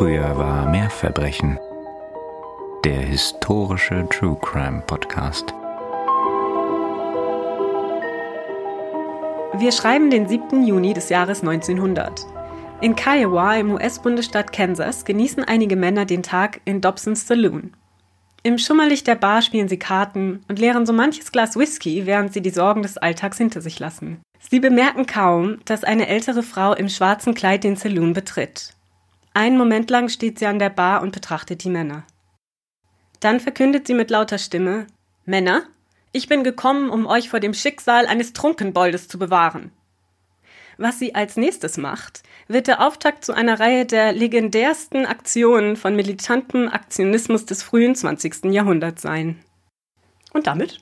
Früher war mehr Verbrechen. Der historische True Crime Podcast. Wir schreiben den 7. Juni des Jahres 1900. In Kiowa im US-Bundesstaat Kansas genießen einige Männer den Tag in Dobsons Saloon. Im Schummerlicht der Bar spielen sie Karten und leeren so manches Glas Whisky, während sie die Sorgen des Alltags hinter sich lassen. Sie bemerken kaum, dass eine ältere Frau im schwarzen Kleid den Saloon betritt. Einen Moment lang steht sie an der Bar und betrachtet die Männer. Dann verkündet sie mit lauter Stimme Männer, ich bin gekommen, um euch vor dem Schicksal eines Trunkenboldes zu bewahren. Was sie als nächstes macht, wird der Auftakt zu einer Reihe der legendärsten Aktionen von militantem Aktionismus des frühen 20. Jahrhunderts sein. Und damit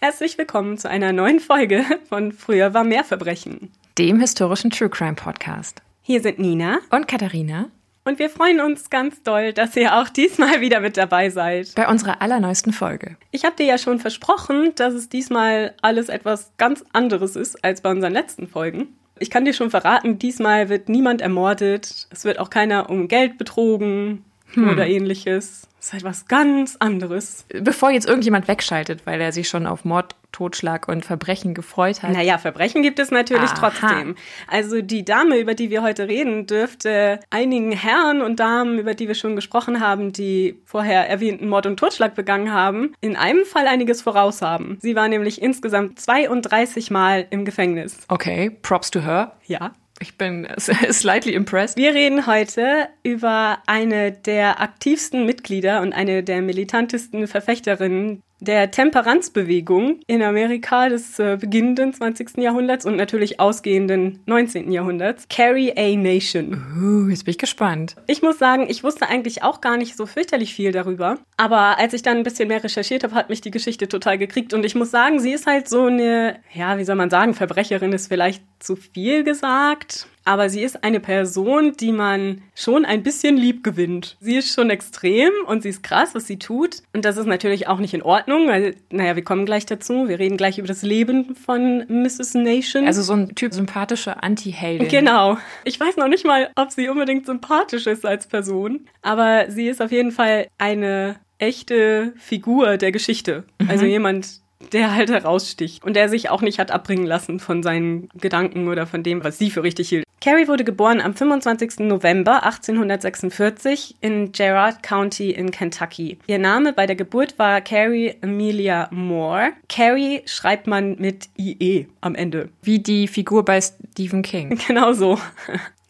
herzlich willkommen zu einer neuen Folge von Früher war mehr Verbrechen, dem historischen True Crime Podcast. Hier sind Nina und Katharina. Und wir freuen uns ganz doll, dass ihr auch diesmal wieder mit dabei seid. Bei unserer allerneuesten Folge. Ich habe dir ja schon versprochen, dass es diesmal alles etwas ganz anderes ist als bei unseren letzten Folgen. Ich kann dir schon verraten, diesmal wird niemand ermordet, es wird auch keiner um Geld betrogen hm. oder ähnliches. Ist halt was ganz anderes. Bevor jetzt irgendjemand wegschaltet, weil er sich schon auf Mord, Totschlag und Verbrechen gefreut hat. Naja, Verbrechen gibt es natürlich Aha. trotzdem. Also die Dame, über die wir heute reden, dürfte einigen Herren und Damen, über die wir schon gesprochen haben, die vorher erwähnten Mord und Totschlag begangen haben, in einem Fall einiges voraus haben. Sie war nämlich insgesamt 32 Mal im Gefängnis. Okay, props to her. Ja. Ich bin slightly impressed. Wir reden heute über eine der aktivsten Mitglieder und eine der militantesten Verfechterinnen der Temperanzbewegung in Amerika des äh, beginnenden 20. Jahrhunderts und natürlich ausgehenden 19. Jahrhunderts, Carrie A. Nation. Uh, jetzt bin ich gespannt. Ich muss sagen, ich wusste eigentlich auch gar nicht so fürchterlich viel darüber, aber als ich dann ein bisschen mehr recherchiert habe, hat mich die Geschichte total gekriegt und ich muss sagen, sie ist halt so eine, ja, wie soll man sagen, Verbrecherin ist vielleicht zu viel gesagt aber sie ist eine Person, die man schon ein bisschen lieb gewinnt. Sie ist schon extrem und sie ist krass, was sie tut. Und das ist natürlich auch nicht in Ordnung, weil, naja, wir kommen gleich dazu. Wir reden gleich über das Leben von Mrs. Nation. Also so ein Typ sympathische Anti-Heldin. Genau. Ich weiß noch nicht mal, ob sie unbedingt sympathisch ist als Person, aber sie ist auf jeden Fall eine echte Figur der Geschichte. Mhm. Also jemand, der halt heraussticht und der sich auch nicht hat abbringen lassen von seinen Gedanken oder von dem, was sie für richtig hielt. Carrie wurde geboren am 25. November 1846 in Gerard County in Kentucky. Ihr Name bei der Geburt war Carrie Amelia Moore. Carrie schreibt man mit IE am Ende. Wie die Figur bei Stephen King. Genau so.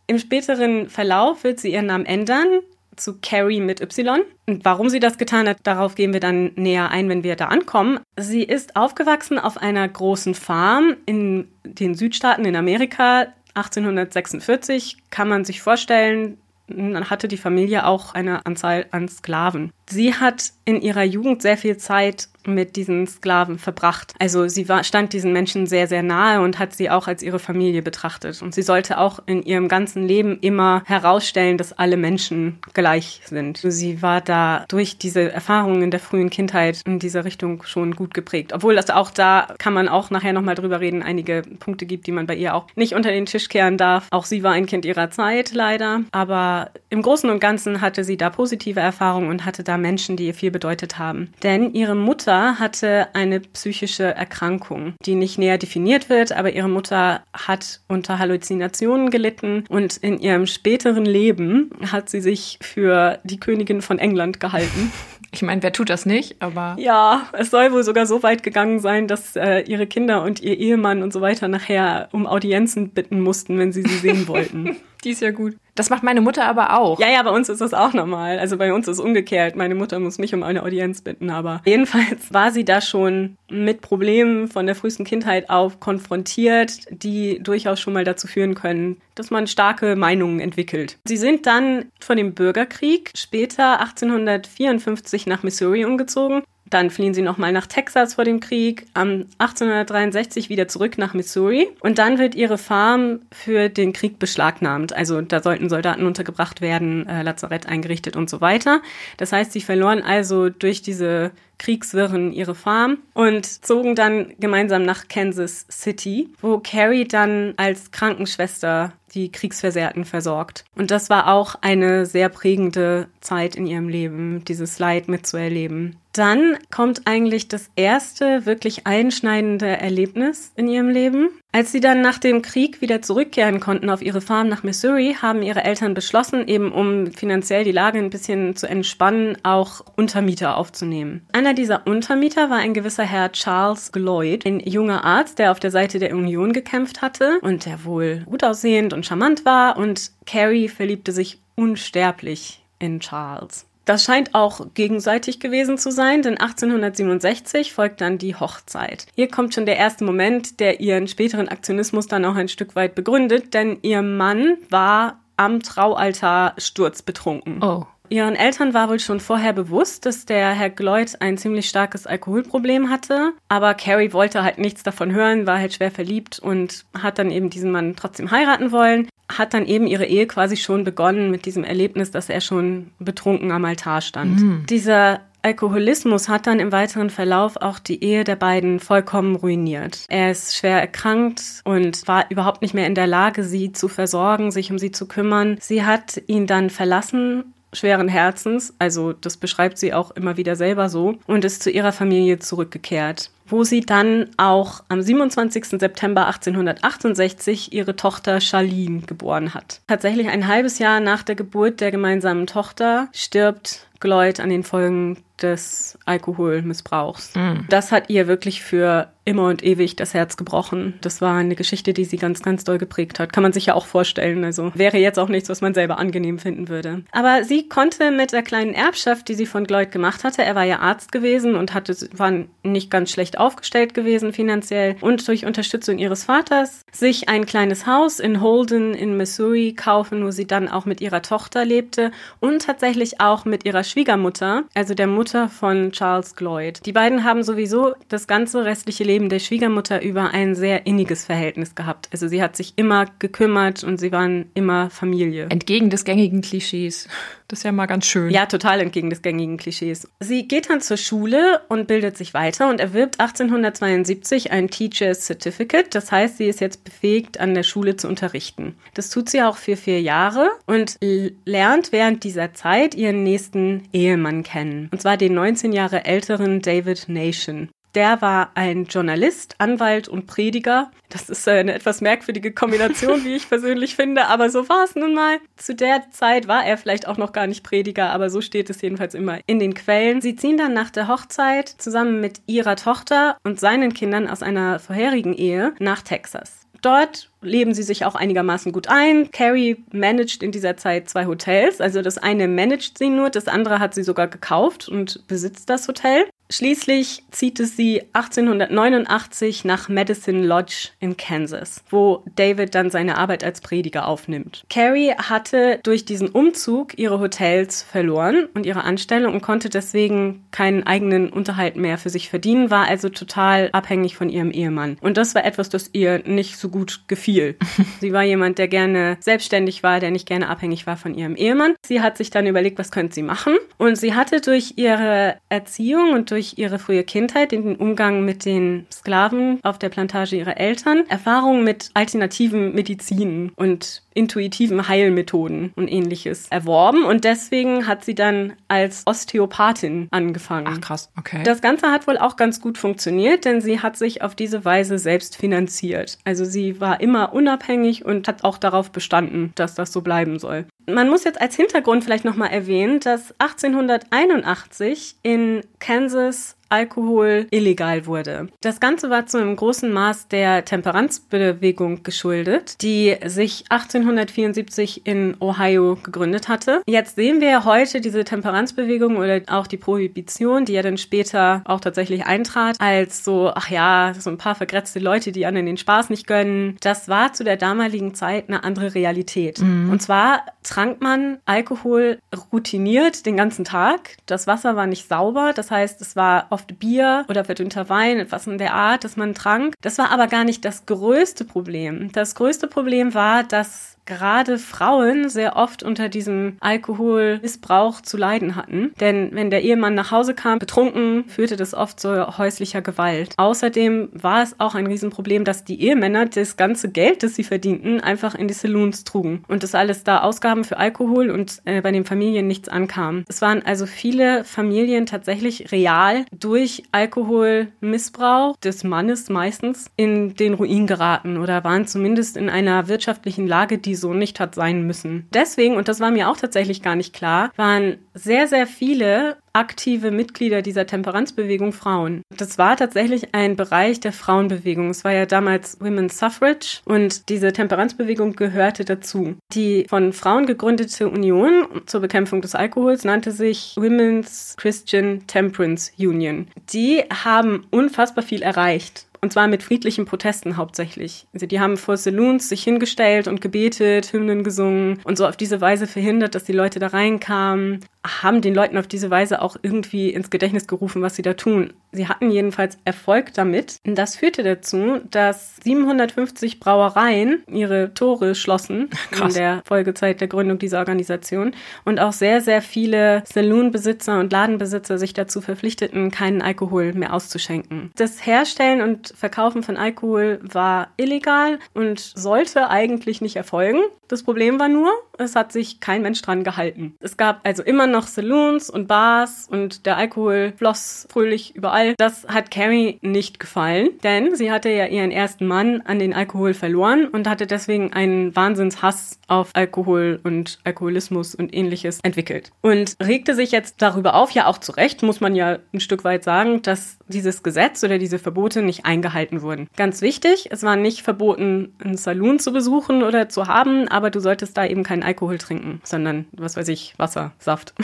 Im späteren Verlauf wird sie ihren Namen ändern zu Carrie mit Y. Und warum sie das getan hat, darauf gehen wir dann näher ein, wenn wir da ankommen. Sie ist aufgewachsen auf einer großen Farm in den Südstaaten in Amerika. 1846 kann man sich vorstellen, dann hatte die Familie auch eine Anzahl an Sklaven. Sie hat in ihrer Jugend sehr viel Zeit mit diesen Sklaven verbracht. Also sie war, stand diesen Menschen sehr, sehr nahe und hat sie auch als ihre Familie betrachtet. Und sie sollte auch in ihrem ganzen Leben immer herausstellen, dass alle Menschen gleich sind. Sie war da durch diese Erfahrungen in der frühen Kindheit in dieser Richtung schon gut geprägt. Obwohl das auch da, kann man auch nachher nochmal drüber reden, einige Punkte gibt, die man bei ihr auch nicht unter den Tisch kehren darf. Auch sie war ein Kind ihrer Zeit, leider. Aber im Großen und Ganzen hatte sie da positive Erfahrungen und hatte da Menschen, die ihr viel bedeutet haben. Denn ihre Mutter Mutter hatte eine psychische Erkrankung, die nicht näher definiert wird, aber ihre Mutter hat unter Halluzinationen gelitten und in ihrem späteren Leben hat sie sich für die Königin von England gehalten. Ich meine, wer tut das nicht, aber. Ja, es soll wohl sogar so weit gegangen sein, dass äh, ihre Kinder und ihr Ehemann und so weiter nachher um Audienzen bitten mussten, wenn sie sie sehen wollten. Die ist ja gut. Das macht meine Mutter aber auch. Ja, ja, bei uns ist das auch normal. Also bei uns ist umgekehrt. Meine Mutter muss mich um eine Audienz bitten, aber jedenfalls war sie da schon mit Problemen von der frühesten Kindheit auf konfrontiert, die durchaus schon mal dazu führen können, dass man starke Meinungen entwickelt. Sie sind dann von dem Bürgerkrieg später 1854 nach Missouri umgezogen dann fliehen sie nochmal nach Texas vor dem Krieg, am 1863 wieder zurück nach Missouri und dann wird ihre Farm für den Krieg beschlagnahmt. Also da sollten Soldaten untergebracht werden, äh, Lazarett eingerichtet und so weiter. Das heißt, sie verloren also durch diese Kriegswirren ihre Farm und zogen dann gemeinsam nach Kansas City, wo Carrie dann als Krankenschwester die Kriegsversehrten versorgt. Und das war auch eine sehr prägende Zeit in ihrem Leben, dieses Leid mitzuerleben. Dann kommt eigentlich das erste wirklich einschneidende Erlebnis in ihrem Leben. Als sie dann nach dem Krieg wieder zurückkehren konnten auf ihre Farm nach Missouri, haben ihre Eltern beschlossen, eben um finanziell die Lage ein bisschen zu entspannen, auch Untermieter aufzunehmen. Einer dieser Untermieter war ein gewisser Herr Charles Gloyd, ein junger Arzt, der auf der Seite der Union gekämpft hatte und der wohl gut aussehend und charmant war und Carrie verliebte sich unsterblich in Charles. Das scheint auch gegenseitig gewesen zu sein, denn 1867 folgt dann die Hochzeit. Hier kommt schon der erste Moment, der ihren späteren Aktionismus dann auch ein Stück weit begründet, denn ihr Mann war am Traualtar sturzbetrunken. Oh. Ihren Eltern war wohl schon vorher bewusst, dass der Herr Gloyd ein ziemlich starkes Alkoholproblem hatte, aber Carrie wollte halt nichts davon hören, war halt schwer verliebt und hat dann eben diesen Mann trotzdem heiraten wollen hat dann eben ihre Ehe quasi schon begonnen mit diesem Erlebnis, dass er schon betrunken am Altar stand. Mhm. Dieser Alkoholismus hat dann im weiteren Verlauf auch die Ehe der beiden vollkommen ruiniert. Er ist schwer erkrankt und war überhaupt nicht mehr in der Lage, sie zu versorgen, sich um sie zu kümmern. Sie hat ihn dann verlassen schweren Herzens, also das beschreibt sie auch immer wieder selber so, und ist zu ihrer Familie zurückgekehrt wo sie dann auch am 27. September 1868 ihre Tochter Charlene geboren hat. Tatsächlich ein halbes Jahr nach der Geburt der gemeinsamen Tochter stirbt Gloyd an den Folgen des Alkoholmissbrauchs. Mm. Das hat ihr wirklich für immer und ewig das Herz gebrochen. Das war eine Geschichte, die sie ganz, ganz doll geprägt hat. Kann man sich ja auch vorstellen. Also wäre jetzt auch nichts, was man selber angenehm finden würde. Aber sie konnte mit der kleinen Erbschaft, die sie von Gloyd gemacht hatte, er war ja Arzt gewesen und hatte, war nicht ganz schlecht aufgestellt gewesen finanziell und durch Unterstützung ihres Vaters sich ein kleines Haus in Holden in Missouri kaufen, wo sie dann auch mit ihrer Tochter lebte und tatsächlich auch mit ihrer Schwiegermutter, also der Mutter von Charles Gloyd. Die beiden haben sowieso das ganze restliche Leben der Schwiegermutter über ein sehr inniges Verhältnis gehabt. Also sie hat sich immer gekümmert und sie waren immer Familie. Entgegen des gängigen Klischees. Das ist ja mal ganz schön. Ja, total entgegen des gängigen Klischees. Sie geht dann zur Schule und bildet sich weiter und erwirbt 1872 ein Teacher's Certificate. Das heißt, sie ist jetzt befähigt, an der Schule zu unterrichten. Das tut sie auch für vier Jahre und lernt während dieser Zeit ihren nächsten Ehemann kennen. Und zwar den 19 Jahre älteren David Nation. Der war ein Journalist, Anwalt und Prediger. Das ist eine etwas merkwürdige Kombination, wie ich persönlich finde, aber so war es nun mal. Zu der Zeit war er vielleicht auch noch gar nicht Prediger, aber so steht es jedenfalls immer in den Quellen. Sie ziehen dann nach der Hochzeit zusammen mit ihrer Tochter und seinen Kindern aus einer vorherigen Ehe nach Texas. Dort leben sie sich auch einigermaßen gut ein. Carrie managt in dieser Zeit zwei Hotels. Also das eine managt sie nur, das andere hat sie sogar gekauft und besitzt das Hotel. Schließlich zieht es sie 1889 nach Medicine Lodge in Kansas, wo David dann seine Arbeit als Prediger aufnimmt. Carrie hatte durch diesen Umzug ihre Hotels verloren und ihre Anstellung und konnte deswegen keinen eigenen Unterhalt mehr für sich verdienen, war also total abhängig von ihrem Ehemann. Und das war etwas, das ihr nicht so gut gefiel. sie war jemand, der gerne selbstständig war, der nicht gerne abhängig war von ihrem Ehemann. Sie hat sich dann überlegt, was könnte sie machen? Und sie hatte durch ihre Erziehung und durch durch ihre frühe Kindheit, den Umgang mit den Sklaven auf der Plantage ihrer Eltern, Erfahrungen mit alternativen Medizinen. Und intuitiven Heilmethoden und ähnliches erworben und deswegen hat sie dann als Osteopathin angefangen. Ach krass, okay. Das Ganze hat wohl auch ganz gut funktioniert, denn sie hat sich auf diese Weise selbst finanziert. Also sie war immer unabhängig und hat auch darauf bestanden, dass das so bleiben soll. Man muss jetzt als Hintergrund vielleicht nochmal erwähnen, dass 1881 in Kansas Alkohol illegal wurde. Das Ganze war zu einem großen Maß der Temperanzbewegung geschuldet, die sich 1874 in Ohio gegründet hatte. Jetzt sehen wir heute diese Temperanzbewegung oder auch die Prohibition, die ja dann später auch tatsächlich eintrat, als so, ach ja, so ein paar vergrätzte Leute, die anderen den Spaß nicht gönnen. Das war zu der damaligen Zeit eine andere Realität. Mhm. Und zwar trank man Alkohol routiniert den ganzen Tag. Das Wasser war nicht sauber, das heißt, es war oft Bier oder verdünnter Wein, etwas in der Art, das man trank. Das war aber gar nicht das größte Problem. Das größte Problem war, dass gerade Frauen sehr oft unter diesem Alkoholmissbrauch zu leiden hatten. Denn wenn der Ehemann nach Hause kam, betrunken, führte das oft zu häuslicher Gewalt. Außerdem war es auch ein Riesenproblem, dass die Ehemänner das ganze Geld, das sie verdienten, einfach in die Saloons trugen. Und das alles da Ausgaben für Alkohol und äh, bei den Familien nichts ankam. Es waren also viele Familien tatsächlich real durch Alkoholmissbrauch des Mannes meistens in den Ruin geraten oder waren zumindest in einer wirtschaftlichen Lage, die so nicht hat sein müssen. Deswegen, und das war mir auch tatsächlich gar nicht klar, waren sehr, sehr viele aktive Mitglieder dieser Temperanzbewegung Frauen. Das war tatsächlich ein Bereich der Frauenbewegung. Es war ja damals Women's Suffrage und diese Temperanzbewegung gehörte dazu. Die von Frauen gegründete Union zur Bekämpfung des Alkohols nannte sich Women's Christian Temperance Union. Die haben unfassbar viel erreicht. Und zwar mit friedlichen Protesten hauptsächlich. Also die haben vor Saloons sich hingestellt und gebetet, Hymnen gesungen und so auf diese Weise verhindert, dass die Leute da reinkamen haben den Leuten auf diese Weise auch irgendwie ins Gedächtnis gerufen, was sie da tun. Sie hatten jedenfalls Erfolg damit. Das führte dazu, dass 750 Brauereien ihre Tore schlossen Krass. in der Folgezeit der Gründung dieser Organisation und auch sehr, sehr viele Saloonbesitzer und Ladenbesitzer sich dazu verpflichteten, keinen Alkohol mehr auszuschenken. Das Herstellen und Verkaufen von Alkohol war illegal und sollte eigentlich nicht erfolgen. Das Problem war nur, es hat sich kein Mensch dran gehalten. Es gab also immer noch Saloons und Bars und der Alkohol floss fröhlich überall. Das hat Carrie nicht gefallen, denn sie hatte ja ihren ersten Mann an den Alkohol verloren und hatte deswegen einen Wahnsinnshass auf Alkohol und Alkoholismus und ähnliches entwickelt. Und regte sich jetzt darüber auf, ja auch zu Recht, muss man ja ein Stück weit sagen, dass dieses Gesetz oder diese Verbote nicht eingehalten wurden. Ganz wichtig, es war nicht verboten, einen Saloon zu besuchen oder zu haben, aber du solltest da eben keinen Alkohol trinken, sondern, was weiß ich, Wasser, Saft.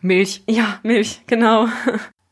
Milch. Ja, Milch, genau.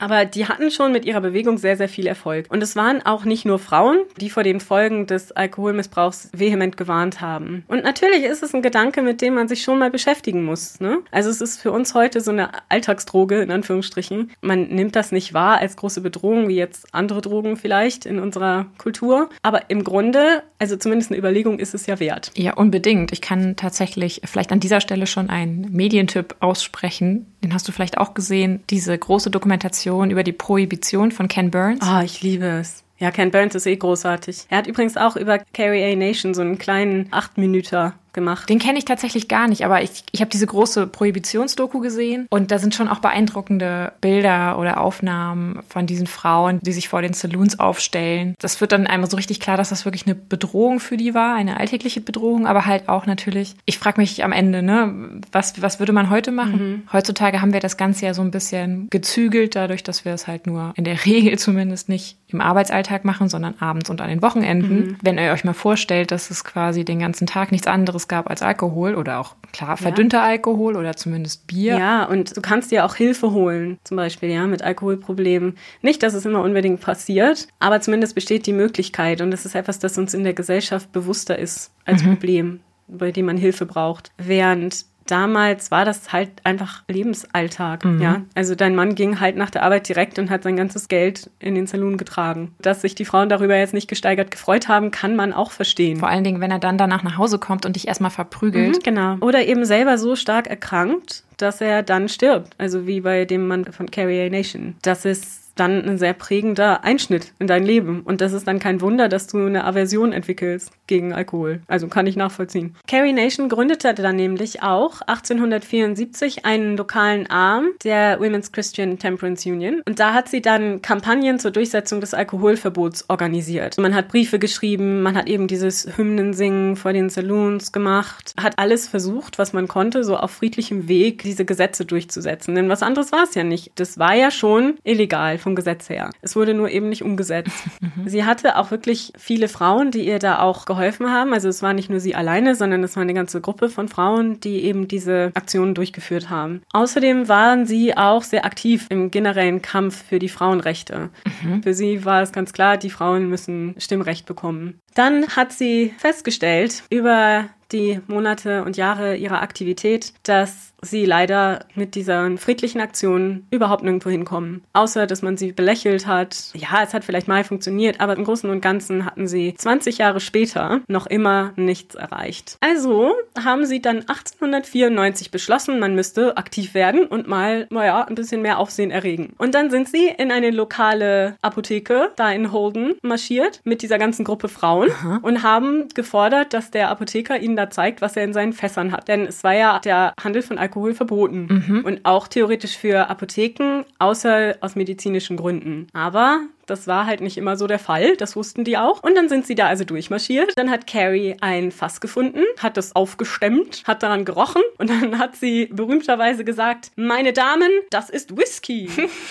Aber die hatten schon mit ihrer Bewegung sehr, sehr viel Erfolg. Und es waren auch nicht nur Frauen, die vor den Folgen des Alkoholmissbrauchs vehement gewarnt haben. Und natürlich ist es ein Gedanke, mit dem man sich schon mal beschäftigen muss. Ne? Also es ist für uns heute so eine Alltagsdroge, in Anführungsstrichen. Man nimmt das nicht wahr als große Bedrohung, wie jetzt andere Drogen vielleicht in unserer Kultur. Aber im Grunde, also zumindest eine Überlegung ist es ja wert. Ja, unbedingt. Ich kann tatsächlich vielleicht an dieser Stelle schon einen Medientipp aussprechen. Den hast du vielleicht auch gesehen. Diese große Dokumentation über die Prohibition von Ken Burns. Ah, oh, ich liebe es. Ja, Ken Burns ist eh großartig. Er hat übrigens auch über Carrie A. Nation so einen kleinen Acht-Minüter gemacht. Den kenne ich tatsächlich gar nicht, aber ich, ich habe diese große Prohibitionsdoku gesehen und da sind schon auch beeindruckende Bilder oder Aufnahmen von diesen Frauen, die sich vor den Saloons aufstellen. Das wird dann einmal so richtig klar, dass das wirklich eine Bedrohung für die war, eine alltägliche Bedrohung, aber halt auch natürlich, ich frage mich am Ende, ne, was, was würde man heute machen? Mhm. Heutzutage haben wir das Ganze ja so ein bisschen gezügelt, dadurch, dass wir es halt nur in der Regel zumindest nicht im Arbeitsalltag machen, sondern abends und an den Wochenenden. Mhm. Wenn ihr euch mal vorstellt, dass es quasi den ganzen Tag nichts anderes anderes gab als Alkohol oder auch, klar, verdünnter ja. Alkohol oder zumindest Bier. Ja, und du kannst dir auch Hilfe holen, zum Beispiel, ja, mit Alkoholproblemen. Nicht, dass es immer unbedingt passiert, aber zumindest besteht die Möglichkeit und das ist etwas, das uns in der Gesellschaft bewusster ist als mhm. Problem bei dem man Hilfe braucht. Während damals war das halt einfach Lebensalltag, mhm. ja. Also dein Mann ging halt nach der Arbeit direkt und hat sein ganzes Geld in den Saloon getragen. Dass sich die Frauen darüber jetzt nicht gesteigert gefreut haben, kann man auch verstehen. Vor allen Dingen, wenn er dann danach nach Hause kommt und dich erstmal verprügelt. Mhm, genau. Oder eben selber so stark erkrankt, dass er dann stirbt. Also wie bei dem Mann von Carrie Nation. Das ist dann ein sehr prägender Einschnitt in dein Leben. Und das ist dann kein Wunder, dass du eine Aversion entwickelst gegen Alkohol. Also kann ich nachvollziehen. Carrie Nation gründete dann nämlich auch 1874 einen lokalen Arm der Women's Christian Temperance Union. Und da hat sie dann Kampagnen zur Durchsetzung des Alkoholverbots organisiert. Man hat Briefe geschrieben, man hat eben dieses Hymnensingen vor den Saloons gemacht, hat alles versucht, was man konnte, so auf friedlichem Weg diese Gesetze durchzusetzen. Denn was anderes war es ja nicht. Das war ja schon illegal vom Gesetz her. Es wurde nur eben nicht umgesetzt. Mhm. Sie hatte auch wirklich viele Frauen, die ihr da auch geholfen haben. Also es war nicht nur sie alleine, sondern es war eine ganze Gruppe von Frauen, die eben diese Aktionen durchgeführt haben. Außerdem waren sie auch sehr aktiv im generellen Kampf für die Frauenrechte. Mhm. Für sie war es ganz klar, die Frauen müssen Stimmrecht bekommen. Dann hat sie festgestellt über die Monate und Jahre ihrer Aktivität, dass sie leider mit dieser friedlichen Aktion überhaupt nirgendwo hinkommen. Außer, dass man sie belächelt hat. Ja, es hat vielleicht mal funktioniert, aber im Großen und Ganzen hatten sie 20 Jahre später noch immer nichts erreicht. Also haben sie dann 1894 beschlossen, man müsste aktiv werden und mal, naja, ein bisschen mehr Aufsehen erregen. Und dann sind sie in eine lokale Apotheke da in Holden marschiert mit dieser ganzen Gruppe Frauen Aha. und haben gefordert, dass der Apotheker ihnen da zeigt, was er in seinen Fässern hat. Denn es war ja der Handel von Alkohol Alkohol verboten. Mhm. Und auch theoretisch für Apotheken, außer aus medizinischen Gründen. Aber das war halt nicht immer so der Fall. Das wussten die auch. Und dann sind sie da also durchmarschiert. Dann hat Carrie ein Fass gefunden, hat das aufgestemmt, hat daran gerochen und dann hat sie berühmterweise gesagt, meine Damen, das ist Whisky.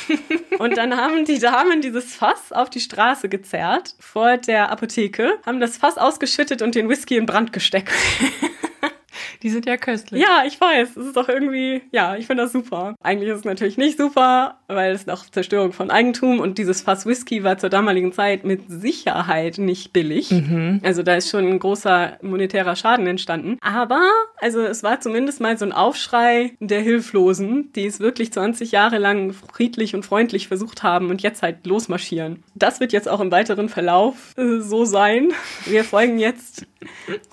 und dann haben die Damen dieses Fass auf die Straße gezerrt vor der Apotheke, haben das Fass ausgeschüttet und den Whisky in Brand gesteckt. Die sind ja köstlich. Ja, ich weiß. Es ist doch irgendwie, ja, ich finde das super. Eigentlich ist es natürlich nicht super, weil es noch Zerstörung von Eigentum und dieses Fass Whisky war zur damaligen Zeit mit Sicherheit nicht billig. Mhm. Also da ist schon ein großer monetärer Schaden entstanden. Aber, also es war zumindest mal so ein Aufschrei der Hilflosen, die es wirklich 20 Jahre lang friedlich und freundlich versucht haben und jetzt halt losmarschieren. Das wird jetzt auch im weiteren Verlauf äh, so sein. Wir folgen jetzt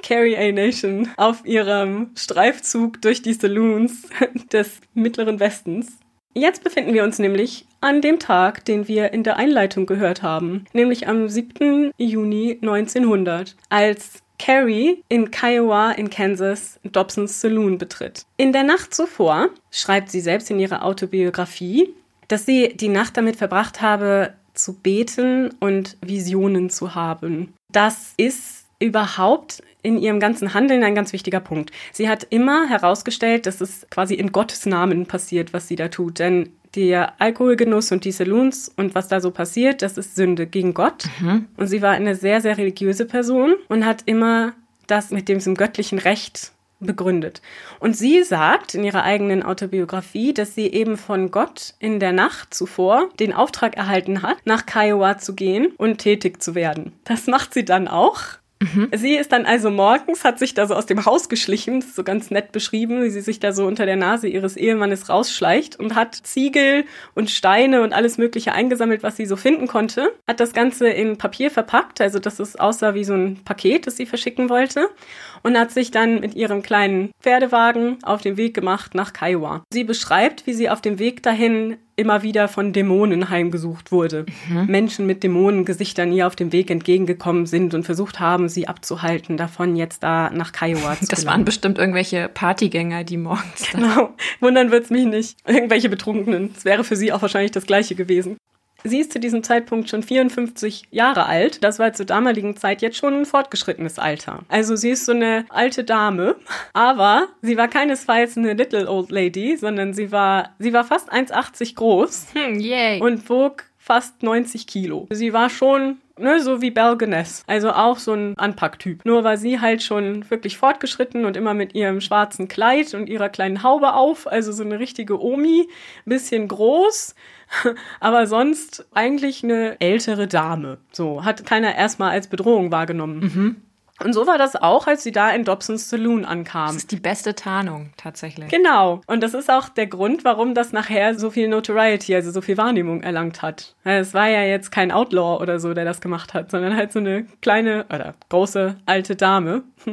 Carrie A Nation auf ihrem Streifzug durch die Saloons des Mittleren Westens. Jetzt befinden wir uns nämlich an dem Tag, den wir in der Einleitung gehört haben, nämlich am 7. Juni 1900, als Carrie in Kiowa in Kansas Dobsons Saloon betritt. In der Nacht zuvor schreibt sie selbst in ihrer Autobiografie, dass sie die Nacht damit verbracht habe, zu beten und Visionen zu haben. Das ist überhaupt in ihrem ganzen Handeln ein ganz wichtiger Punkt. Sie hat immer herausgestellt, dass es quasi in Gottes Namen passiert, was sie da tut. Denn der Alkoholgenuss und die Saloons und was da so passiert, das ist Sünde gegen Gott. Mhm. Und sie war eine sehr, sehr religiöse Person und hat immer das mit dem göttlichen Recht begründet. Und sie sagt in ihrer eigenen Autobiografie, dass sie eben von Gott in der Nacht zuvor den Auftrag erhalten hat, nach Kiowa zu gehen und tätig zu werden. Das macht sie dann auch. Mhm. Sie ist dann also morgens, hat sich da so aus dem Haus geschlichen, so ganz nett beschrieben, wie sie sich da so unter der Nase ihres Ehemannes rausschleicht und hat Ziegel und Steine und alles Mögliche eingesammelt, was sie so finden konnte. Hat das Ganze in Papier verpackt, also dass es aussah wie so ein Paket, das sie verschicken wollte. Und hat sich dann mit ihrem kleinen Pferdewagen auf den Weg gemacht nach Kiowa. Sie beschreibt, wie sie auf dem Weg dahin immer wieder von Dämonen heimgesucht wurde. Mhm. Menschen mit Dämonengesichtern ihr auf dem Weg entgegengekommen sind und versucht haben, sie abzuhalten, davon jetzt da nach Kiowa zu Das gelangen. waren bestimmt irgendwelche Partygänger, die morgens. Genau. Wundern wird's mich nicht. Irgendwelche Betrunkenen. Es wäre für sie auch wahrscheinlich das Gleiche gewesen. Sie ist zu diesem Zeitpunkt schon 54 Jahre alt. Das war zur damaligen Zeit jetzt schon ein fortgeschrittenes Alter. Also sie ist so eine alte Dame, aber sie war keinesfalls eine little old lady, sondern sie war, sie war fast 1,80 groß hm, yay. und wog fast 90 Kilo. Sie war schon ne, so wie Belgenes. Also auch so ein Anpacktyp. Nur war sie halt schon wirklich fortgeschritten und immer mit ihrem schwarzen Kleid und ihrer kleinen Haube auf. Also so eine richtige Omi. Bisschen groß. Aber sonst eigentlich eine ältere Dame. So, hat keiner erstmal als Bedrohung wahrgenommen. Mhm. Und so war das auch, als sie da in Dobsons Saloon ankam. Das ist die beste Tarnung, tatsächlich. Genau. Und das ist auch der Grund, warum das nachher so viel Notoriety, also so viel Wahrnehmung erlangt hat. Es war ja jetzt kein Outlaw oder so, der das gemacht hat, sondern halt so eine kleine oder große alte Dame,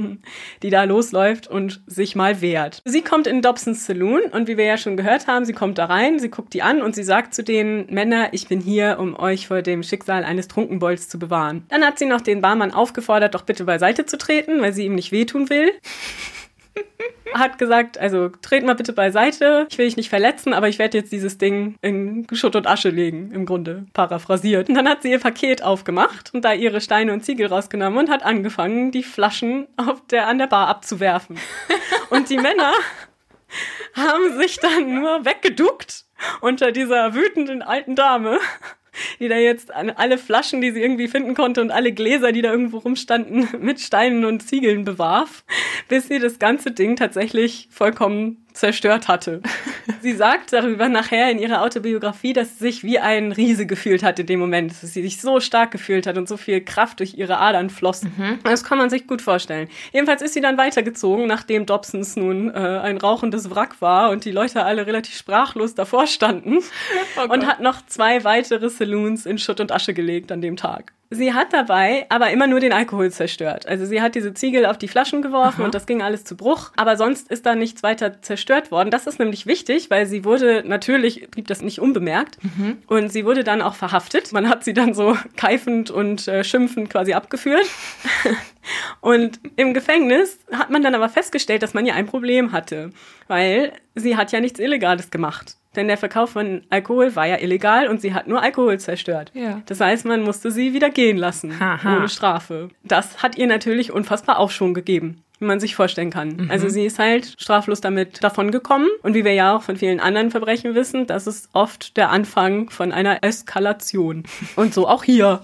die da losläuft und sich mal wehrt. Sie kommt in Dobsons Saloon und wie wir ja schon gehört haben, sie kommt da rein, sie guckt die an und sie sagt zu den Männern, ich bin hier, um euch vor dem Schicksal eines Trunkenbolds zu bewahren. Dann hat sie noch den Barmann aufgefordert, doch bitte beiseite Seite zu treten, weil sie ihm nicht wehtun will. hat gesagt, also tret mal bitte beiseite, ich will dich nicht verletzen, aber ich werde jetzt dieses Ding in Schutt und Asche legen, im Grunde, paraphrasiert. Und dann hat sie ihr Paket aufgemacht und da ihre Steine und Ziegel rausgenommen und hat angefangen, die Flaschen auf der, an der Bar abzuwerfen. und die Männer haben sich dann nur weggeduckt unter dieser wütenden alten Dame die da jetzt alle Flaschen, die sie irgendwie finden konnte und alle Gläser, die da irgendwo rumstanden, mit Steinen und Ziegeln bewarf, bis sie das ganze Ding tatsächlich vollkommen zerstört hatte. sie sagt darüber nachher in ihrer Autobiografie, dass sie sich wie ein Riese gefühlt hat in dem Moment, dass sie sich so stark gefühlt hat und so viel Kraft durch ihre Adern floss. Mhm. Das kann man sich gut vorstellen. Jedenfalls ist sie dann weitergezogen, nachdem Dobsons nun äh, ein rauchendes Wrack war und die Leute alle relativ sprachlos davor standen oh und hat noch zwei weitere Saloons in Schutt und Asche gelegt an dem Tag. Sie hat dabei aber immer nur den Alkohol zerstört. Also sie hat diese Ziegel auf die Flaschen geworfen Aha. und das ging alles zu Bruch. Aber sonst ist da nichts weiter zerstört worden. Das ist nämlich wichtig, weil sie wurde, natürlich blieb das nicht unbemerkt. Mhm. Und sie wurde dann auch verhaftet. Man hat sie dann so keifend und äh, schimpfend quasi abgeführt. und im Gefängnis hat man dann aber festgestellt, dass man ja ein Problem hatte. Weil sie hat ja nichts Illegales gemacht. Denn der Verkauf von Alkohol war ja illegal und sie hat nur Alkohol zerstört. Ja. Das heißt, man musste sie wieder gehen lassen, Aha. ohne Strafe. Das hat ihr natürlich unfassbar Aufschwung gegeben wie man sich vorstellen kann. Mhm. Also sie ist halt straflos damit davongekommen. Und wie wir ja auch von vielen anderen Verbrechen wissen, das ist oft der Anfang von einer Eskalation. Und so auch hier.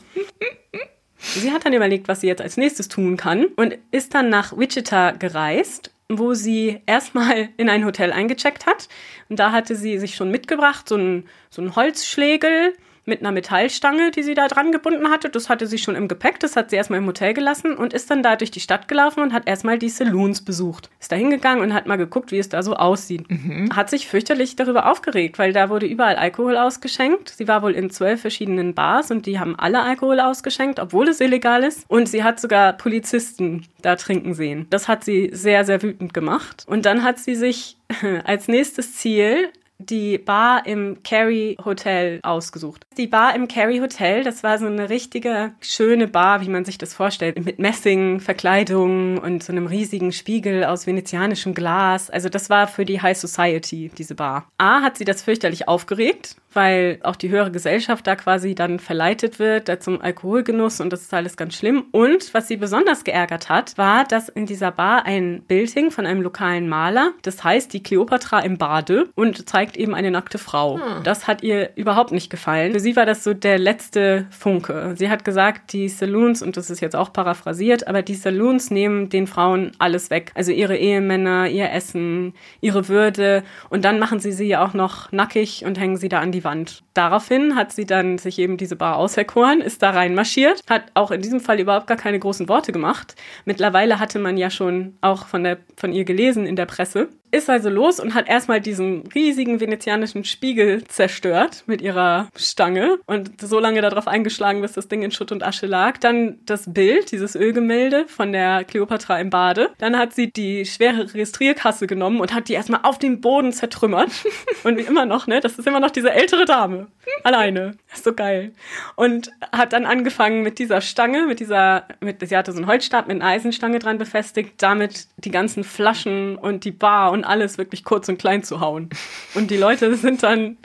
Sie hat dann überlegt, was sie jetzt als nächstes tun kann und ist dann nach Wichita gereist wo sie erstmal in ein Hotel eingecheckt hat. Und da hatte sie sich schon mitgebracht, so ein, so ein Holzschlägel mit einer Metallstange, die sie da dran gebunden hatte. Das hatte sie schon im Gepäck, das hat sie erstmal im Hotel gelassen und ist dann da durch die Stadt gelaufen und hat erstmal die Saloons besucht. Ist da hingegangen und hat mal geguckt, wie es da so aussieht. Mhm. Hat sich fürchterlich darüber aufgeregt, weil da wurde überall Alkohol ausgeschenkt. Sie war wohl in zwölf verschiedenen Bars und die haben alle Alkohol ausgeschenkt, obwohl es illegal ist. Und sie hat sogar Polizisten da trinken sehen. Das hat sie sehr, sehr wütend gemacht. Und dann hat sie sich als nächstes Ziel die Bar im Carey Hotel ausgesucht. Die Bar im Carey Hotel, das war so eine richtige schöne Bar, wie man sich das vorstellt, mit Messingverkleidung und so einem riesigen Spiegel aus venezianischem Glas. Also das war für die High Society, diese Bar. A hat sie das fürchterlich aufgeregt, weil auch die höhere Gesellschaft da quasi dann verleitet wird da zum Alkoholgenuss und das ist alles ganz schlimm. Und was sie besonders geärgert hat, war, dass in dieser Bar ein Bild hing von einem lokalen Maler. Das heißt, die Kleopatra im Bade und zeigt eben eine nackte Frau. Hm. Das hat ihr überhaupt nicht gefallen. Für sie war das so der letzte Funke. Sie hat gesagt, die Saloons, und das ist jetzt auch paraphrasiert, aber die Saloons nehmen den Frauen alles weg. Also ihre Ehemänner, ihr Essen, ihre Würde. Und dann machen sie sie auch noch nackig und hängen sie da an die Wand. Daraufhin hat sie dann sich eben diese Bar auserkoren, ist da reinmarschiert, hat auch in diesem Fall überhaupt gar keine großen Worte gemacht. Mittlerweile hatte man ja schon auch von, der, von ihr gelesen in der Presse ist also los und hat erstmal diesen riesigen venezianischen Spiegel zerstört mit ihrer Stange und so lange darauf eingeschlagen, bis das Ding in Schutt und Asche lag. Dann das Bild, dieses Ölgemälde von der Kleopatra im Bade. Dann hat sie die schwere Registrierkasse genommen und hat die erstmal auf den Boden zertrümmert. und wie immer noch, ne, das ist immer noch diese ältere Dame. Alleine. ist so geil. Und hat dann angefangen mit dieser Stange, mit dieser, mit, sie hatte so einen Holzstab mit einer Eisenstange dran befestigt, damit die ganzen Flaschen und die Bar und und alles wirklich kurz und klein zu hauen. Und die Leute sind dann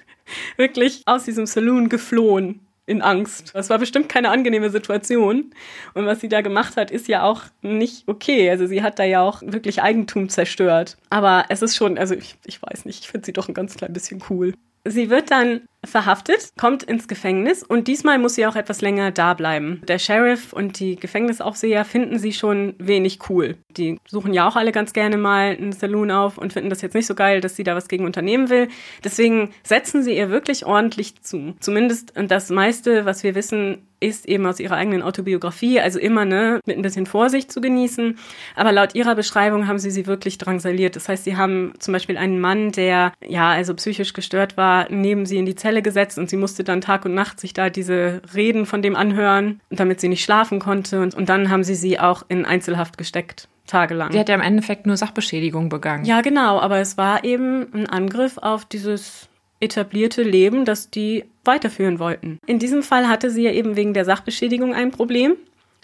wirklich aus diesem Saloon geflohen in Angst. Das war bestimmt keine angenehme Situation. Und was sie da gemacht hat, ist ja auch nicht okay. Also sie hat da ja auch wirklich Eigentum zerstört. Aber es ist schon, also ich, ich weiß nicht, ich finde sie doch ein ganz klein bisschen cool. Sie wird dann verhaftet, kommt ins Gefängnis und diesmal muss sie auch etwas länger da bleiben. Der Sheriff und die Gefängnisaufseher finden sie schon wenig cool. Die suchen ja auch alle ganz gerne mal einen Saloon auf und finden das jetzt nicht so geil, dass sie da was gegen unternehmen will. Deswegen setzen sie ihr wirklich ordentlich zu. Zumindest das meiste, was wir wissen, ist eben aus ihrer eigenen Autobiografie, also immer ne, mit ein bisschen Vorsicht zu genießen. Aber laut ihrer Beschreibung haben sie sie wirklich drangsaliert. Das heißt, sie haben zum Beispiel einen Mann, der ja also psychisch gestört war, neben sie in die Zelle gesetzt und sie musste dann Tag und Nacht sich da diese Reden von dem anhören, damit sie nicht schlafen konnte. Und, und dann haben sie sie auch in Einzelhaft gesteckt tagelang. Die hat ja im Endeffekt nur Sachbeschädigung begangen. Ja, genau, aber es war eben ein Angriff auf dieses etablierte Leben, das die weiterführen wollten. In diesem Fall hatte sie ja eben wegen der Sachbeschädigung ein Problem.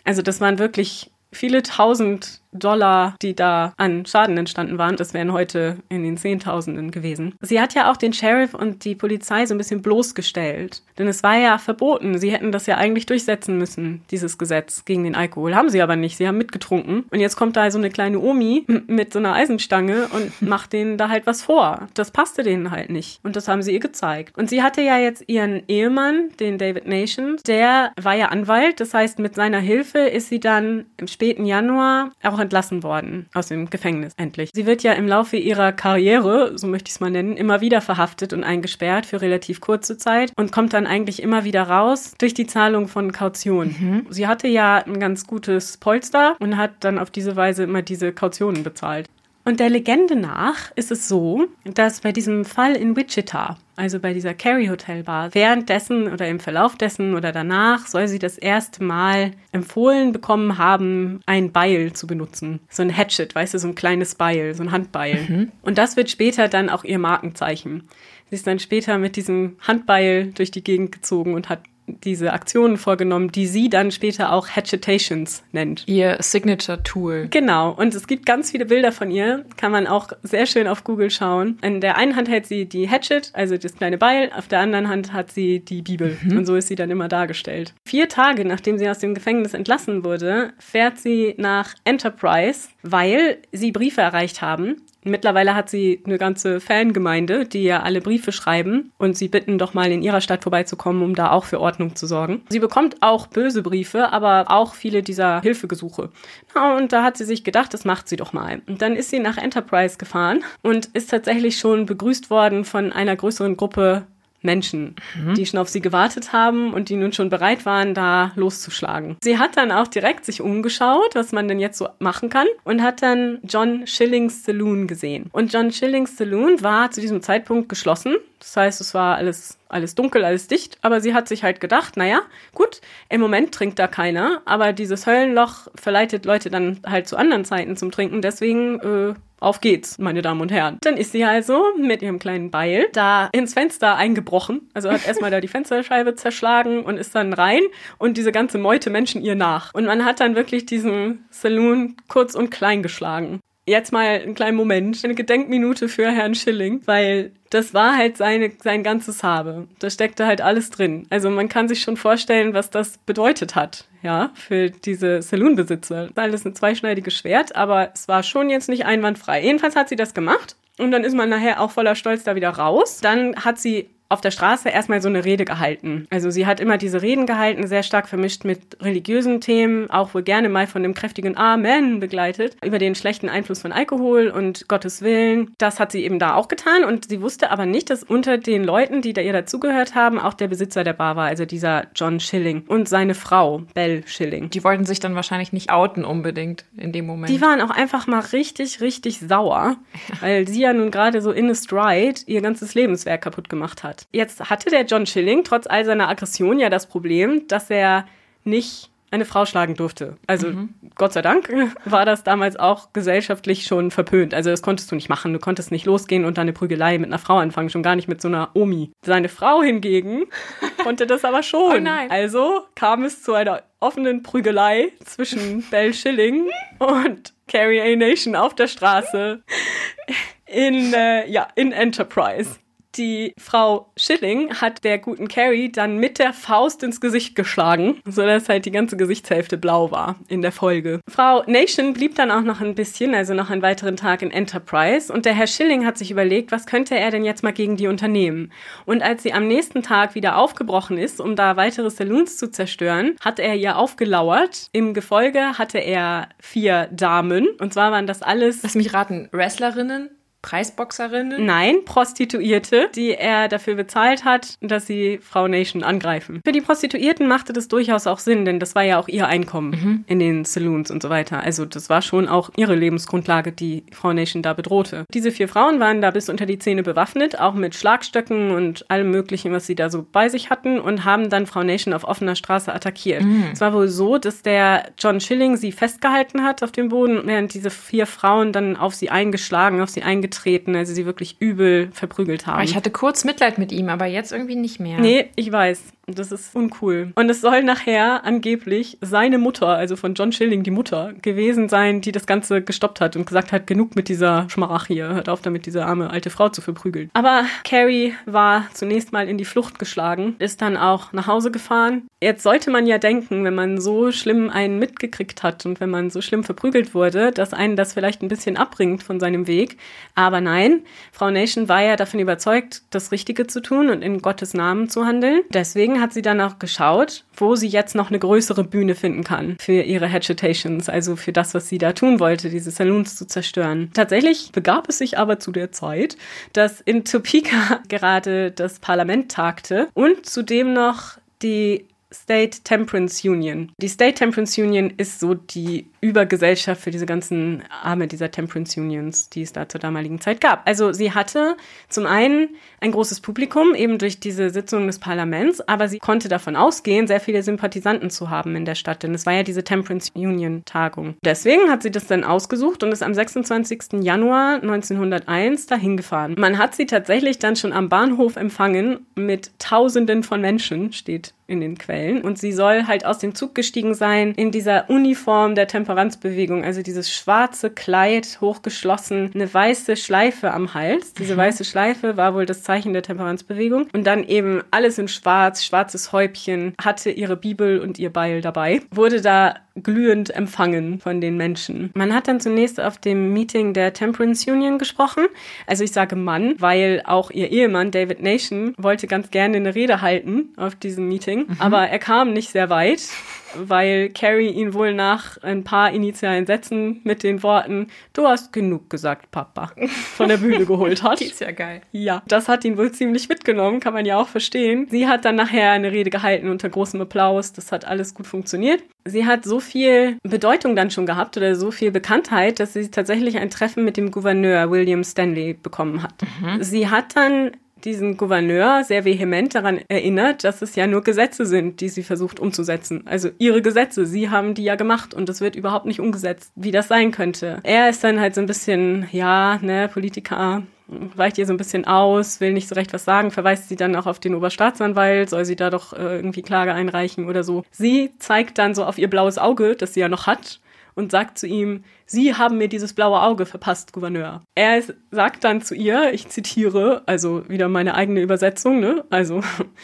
Also das waren wirklich viele tausend Dollar, die da an Schaden entstanden waren. Das wären heute in den Zehntausenden gewesen. Sie hat ja auch den Sheriff und die Polizei so ein bisschen bloßgestellt. Denn es war ja verboten. Sie hätten das ja eigentlich durchsetzen müssen, dieses Gesetz gegen den Alkohol. Haben sie aber nicht. Sie haben mitgetrunken. Und jetzt kommt da so eine kleine Omi mit so einer Eisenstange und macht denen da halt was vor. Das passte denen halt nicht. Und das haben sie ihr gezeigt. Und sie hatte ja jetzt ihren Ehemann, den David Nation. Der war ja Anwalt. Das heißt, mit seiner Hilfe ist sie dann im späten Januar auch entlassen worden aus dem Gefängnis endlich. Sie wird ja im Laufe ihrer Karriere, so möchte ich es mal nennen, immer wieder verhaftet und eingesperrt für relativ kurze Zeit und kommt dann eigentlich immer wieder raus durch die Zahlung von Kaution. Mhm. Sie hatte ja ein ganz gutes Polster und hat dann auf diese Weise immer diese Kautionen bezahlt. Und der Legende nach ist es so, dass bei diesem Fall in Wichita, also bei dieser Carey Hotel Bar, währenddessen oder im Verlauf dessen oder danach soll sie das erste Mal empfohlen bekommen haben, ein Beil zu benutzen. So ein Hatchet, weißt du, so ein kleines Beil, so ein Handbeil. Mhm. Und das wird später dann auch ihr Markenzeichen. Sie ist dann später mit diesem Handbeil durch die Gegend gezogen und hat diese Aktionen vorgenommen, die sie dann später auch Hatchetations nennt. Ihr Signature-Tool. Genau. Und es gibt ganz viele Bilder von ihr. Kann man auch sehr schön auf Google schauen. In der einen Hand hält sie die Hatchet, also das kleine Beil. Auf der anderen Hand hat sie die Bibel. Mhm. Und so ist sie dann immer dargestellt. Vier Tage nachdem sie aus dem Gefängnis entlassen wurde, fährt sie nach Enterprise, weil sie Briefe erreicht haben, Mittlerweile hat sie eine ganze Fangemeinde, die ja alle Briefe schreiben und sie bitten doch mal in ihrer Stadt vorbeizukommen, um da auch für Ordnung zu sorgen. Sie bekommt auch böse Briefe, aber auch viele dieser Hilfegesuche. und da hat sie sich gedacht, das macht sie doch mal. Und dann ist sie nach Enterprise gefahren und ist tatsächlich schon begrüßt worden von einer größeren Gruppe Menschen, mhm. die schon auf sie gewartet haben und die nun schon bereit waren, da loszuschlagen. Sie hat dann auch direkt sich umgeschaut, was man denn jetzt so machen kann und hat dann John Schillings Saloon gesehen. Und John Schillings Saloon war zu diesem Zeitpunkt geschlossen. Das heißt, es war alles, alles dunkel, alles dicht. Aber sie hat sich halt gedacht, naja, gut, im Moment trinkt da keiner, aber dieses Höllenloch verleitet Leute dann halt zu anderen Zeiten zum Trinken. Deswegen äh, auf geht's, meine Damen und Herren. Dann ist sie also mit ihrem kleinen Beil da ins Fenster eingebrochen. Also hat erstmal da die Fensterscheibe zerschlagen und ist dann rein und diese ganze Meute Menschen ihr nach. Und man hat dann wirklich diesen Saloon kurz und klein geschlagen jetzt mal einen kleinen Moment, eine Gedenkminute für Herrn Schilling, weil das war halt seine, sein ganzes Habe. Da steckte halt alles drin. Also man kann sich schon vorstellen, was das bedeutet hat, ja, für diese Saloonbesitzer. Alles ein zweischneidiges Schwert, aber es war schon jetzt nicht einwandfrei. Jedenfalls hat sie das gemacht. Und dann ist man nachher auch voller Stolz da wieder raus. Dann hat sie auf der Straße erstmal so eine Rede gehalten. Also sie hat immer diese Reden gehalten, sehr stark vermischt mit religiösen Themen, auch wohl gerne mal von dem kräftigen Amen begleitet, über den schlechten Einfluss von Alkohol und Gottes Willen. Das hat sie eben da auch getan und sie wusste aber nicht, dass unter den Leuten, die da ihr dazugehört haben, auch der Besitzer der Bar war, also dieser John Schilling und seine Frau, Belle Schilling. Die wollten sich dann wahrscheinlich nicht outen unbedingt in dem Moment. Die waren auch einfach mal richtig, richtig sauer, weil sie ja nun gerade so in a stride ihr ganzes Lebenswerk kaputt gemacht hat. Jetzt hatte der John Schilling trotz all seiner Aggression ja das Problem, dass er nicht eine Frau schlagen durfte. Also mhm. Gott sei Dank war das damals auch gesellschaftlich schon verpönt. Also das konntest du nicht machen. Du konntest nicht losgehen und deine Prügelei mit einer Frau anfangen, schon gar nicht mit so einer Omi. Seine Frau hingegen konnte das aber schon. Oh nein. Also kam es zu einer offenen Prügelei zwischen Belle Schilling und Carrie A. Nation auf der Straße in, äh, ja, in Enterprise die Frau Schilling hat der guten Carrie dann mit der Faust ins Gesicht geschlagen, sodass halt die ganze Gesichtshälfte blau war in der Folge. Frau Nation blieb dann auch noch ein bisschen, also noch einen weiteren Tag in Enterprise und der Herr Schilling hat sich überlegt, was könnte er denn jetzt mal gegen die unternehmen? Und als sie am nächsten Tag wieder aufgebrochen ist, um da weitere Saloons zu zerstören, hat er ihr aufgelauert. Im Gefolge hatte er vier Damen und zwar waren das alles... Lass mich raten, Wrestlerinnen? Preisboxerinnen? Nein, Prostituierte, die er dafür bezahlt hat, dass sie Frau Nation angreifen. Für die Prostituierten machte das durchaus auch Sinn, denn das war ja auch ihr Einkommen mhm. in den Saloons und so weiter. Also das war schon auch ihre Lebensgrundlage, die Frau Nation da bedrohte. Diese vier Frauen waren da bis unter die Zähne bewaffnet, auch mit Schlagstöcken und allem möglichen, was sie da so bei sich hatten und haben dann Frau Nation auf offener Straße attackiert. Mhm. Es war wohl so, dass der John Schilling sie festgehalten hat auf dem Boden, während diese vier Frauen dann auf sie eingeschlagen, auf sie eingetreten getreten, also sie wirklich übel verprügelt haben. Ich hatte kurz Mitleid mit ihm, aber jetzt irgendwie nicht mehr. Nee, ich weiß. Das ist uncool. Und es soll nachher angeblich seine Mutter, also von John Schilling die Mutter, gewesen sein, die das Ganze gestoppt hat und gesagt hat, genug mit dieser Schmarach hier, hört auf damit, diese arme alte Frau zu verprügeln. Aber Carrie war zunächst mal in die Flucht geschlagen, ist dann auch nach Hause gefahren. Jetzt sollte man ja denken, wenn man so schlimm einen mitgekriegt hat und wenn man so schlimm verprügelt wurde, dass einen das vielleicht ein bisschen abbringt von seinem Weg. Aber nein, Frau Nation war ja davon überzeugt, das Richtige zu tun und in Gottes Namen zu handeln. Deswegen hat sie dann auch geschaut, wo sie jetzt noch eine größere Bühne finden kann für ihre Hagitations, also für das, was sie da tun wollte, diese Saloons zu zerstören. Tatsächlich begab es sich aber zu der Zeit, dass in Topeka gerade das Parlament tagte und zudem noch die State Temperance Union. Die State Temperance Union ist so die Übergesellschaft für diese ganzen Arme dieser Temperance Unions, die es da zur damaligen Zeit gab. Also sie hatte zum einen ein großes Publikum, eben durch diese Sitzung des Parlaments, aber sie konnte davon ausgehen, sehr viele Sympathisanten zu haben in der Stadt, denn es war ja diese Temperance Union Tagung. Deswegen hat sie das dann ausgesucht und ist am 26. Januar 1901 dahin gefahren. Man hat sie tatsächlich dann schon am Bahnhof empfangen mit Tausenden von Menschen, steht in den Quellen. Und sie soll halt aus dem Zug gestiegen sein in dieser Uniform der Temperanzbewegung, also dieses schwarze Kleid, hochgeschlossen, eine weiße Schleife am Hals. Diese mhm. weiße Schleife war wohl das Zeichen der Temperanzbewegung. Und dann eben alles in schwarz, schwarzes Häubchen, hatte ihre Bibel und ihr Beil dabei, wurde da glühend empfangen von den Menschen. Man hat dann zunächst auf dem Meeting der Temperance Union gesprochen. Also ich sage Mann, weil auch ihr Ehemann David Nation wollte ganz gerne eine Rede halten auf diesem Meeting, mhm. aber er kam nicht sehr weit weil Carrie ihn wohl nach ein paar initialen Sätzen mit den Worten Du hast genug gesagt, Papa, von der Bühne geholt hat. Die ist ja geil. Ja, das hat ihn wohl ziemlich mitgenommen, kann man ja auch verstehen. Sie hat dann nachher eine Rede gehalten unter großem Applaus. Das hat alles gut funktioniert. Sie hat so viel Bedeutung dann schon gehabt oder so viel Bekanntheit, dass sie tatsächlich ein Treffen mit dem Gouverneur William Stanley bekommen hat. Mhm. Sie hat dann diesen Gouverneur sehr vehement daran erinnert, dass es ja nur Gesetze sind, die sie versucht umzusetzen. Also ihre Gesetze, sie haben die ja gemacht und es wird überhaupt nicht umgesetzt, wie das sein könnte. Er ist dann halt so ein bisschen, ja, ne, Politiker, weicht ihr so ein bisschen aus, will nicht so recht was sagen, verweist sie dann auch auf den Oberstaatsanwalt, soll sie da doch äh, irgendwie Klage einreichen oder so. Sie zeigt dann so auf ihr blaues Auge, das sie ja noch hat, und sagt zu ihm, Sie haben mir dieses blaue Auge verpasst, Gouverneur. Er sagt dann zu ihr, ich zitiere, also wieder meine eigene Übersetzung, ne? Also,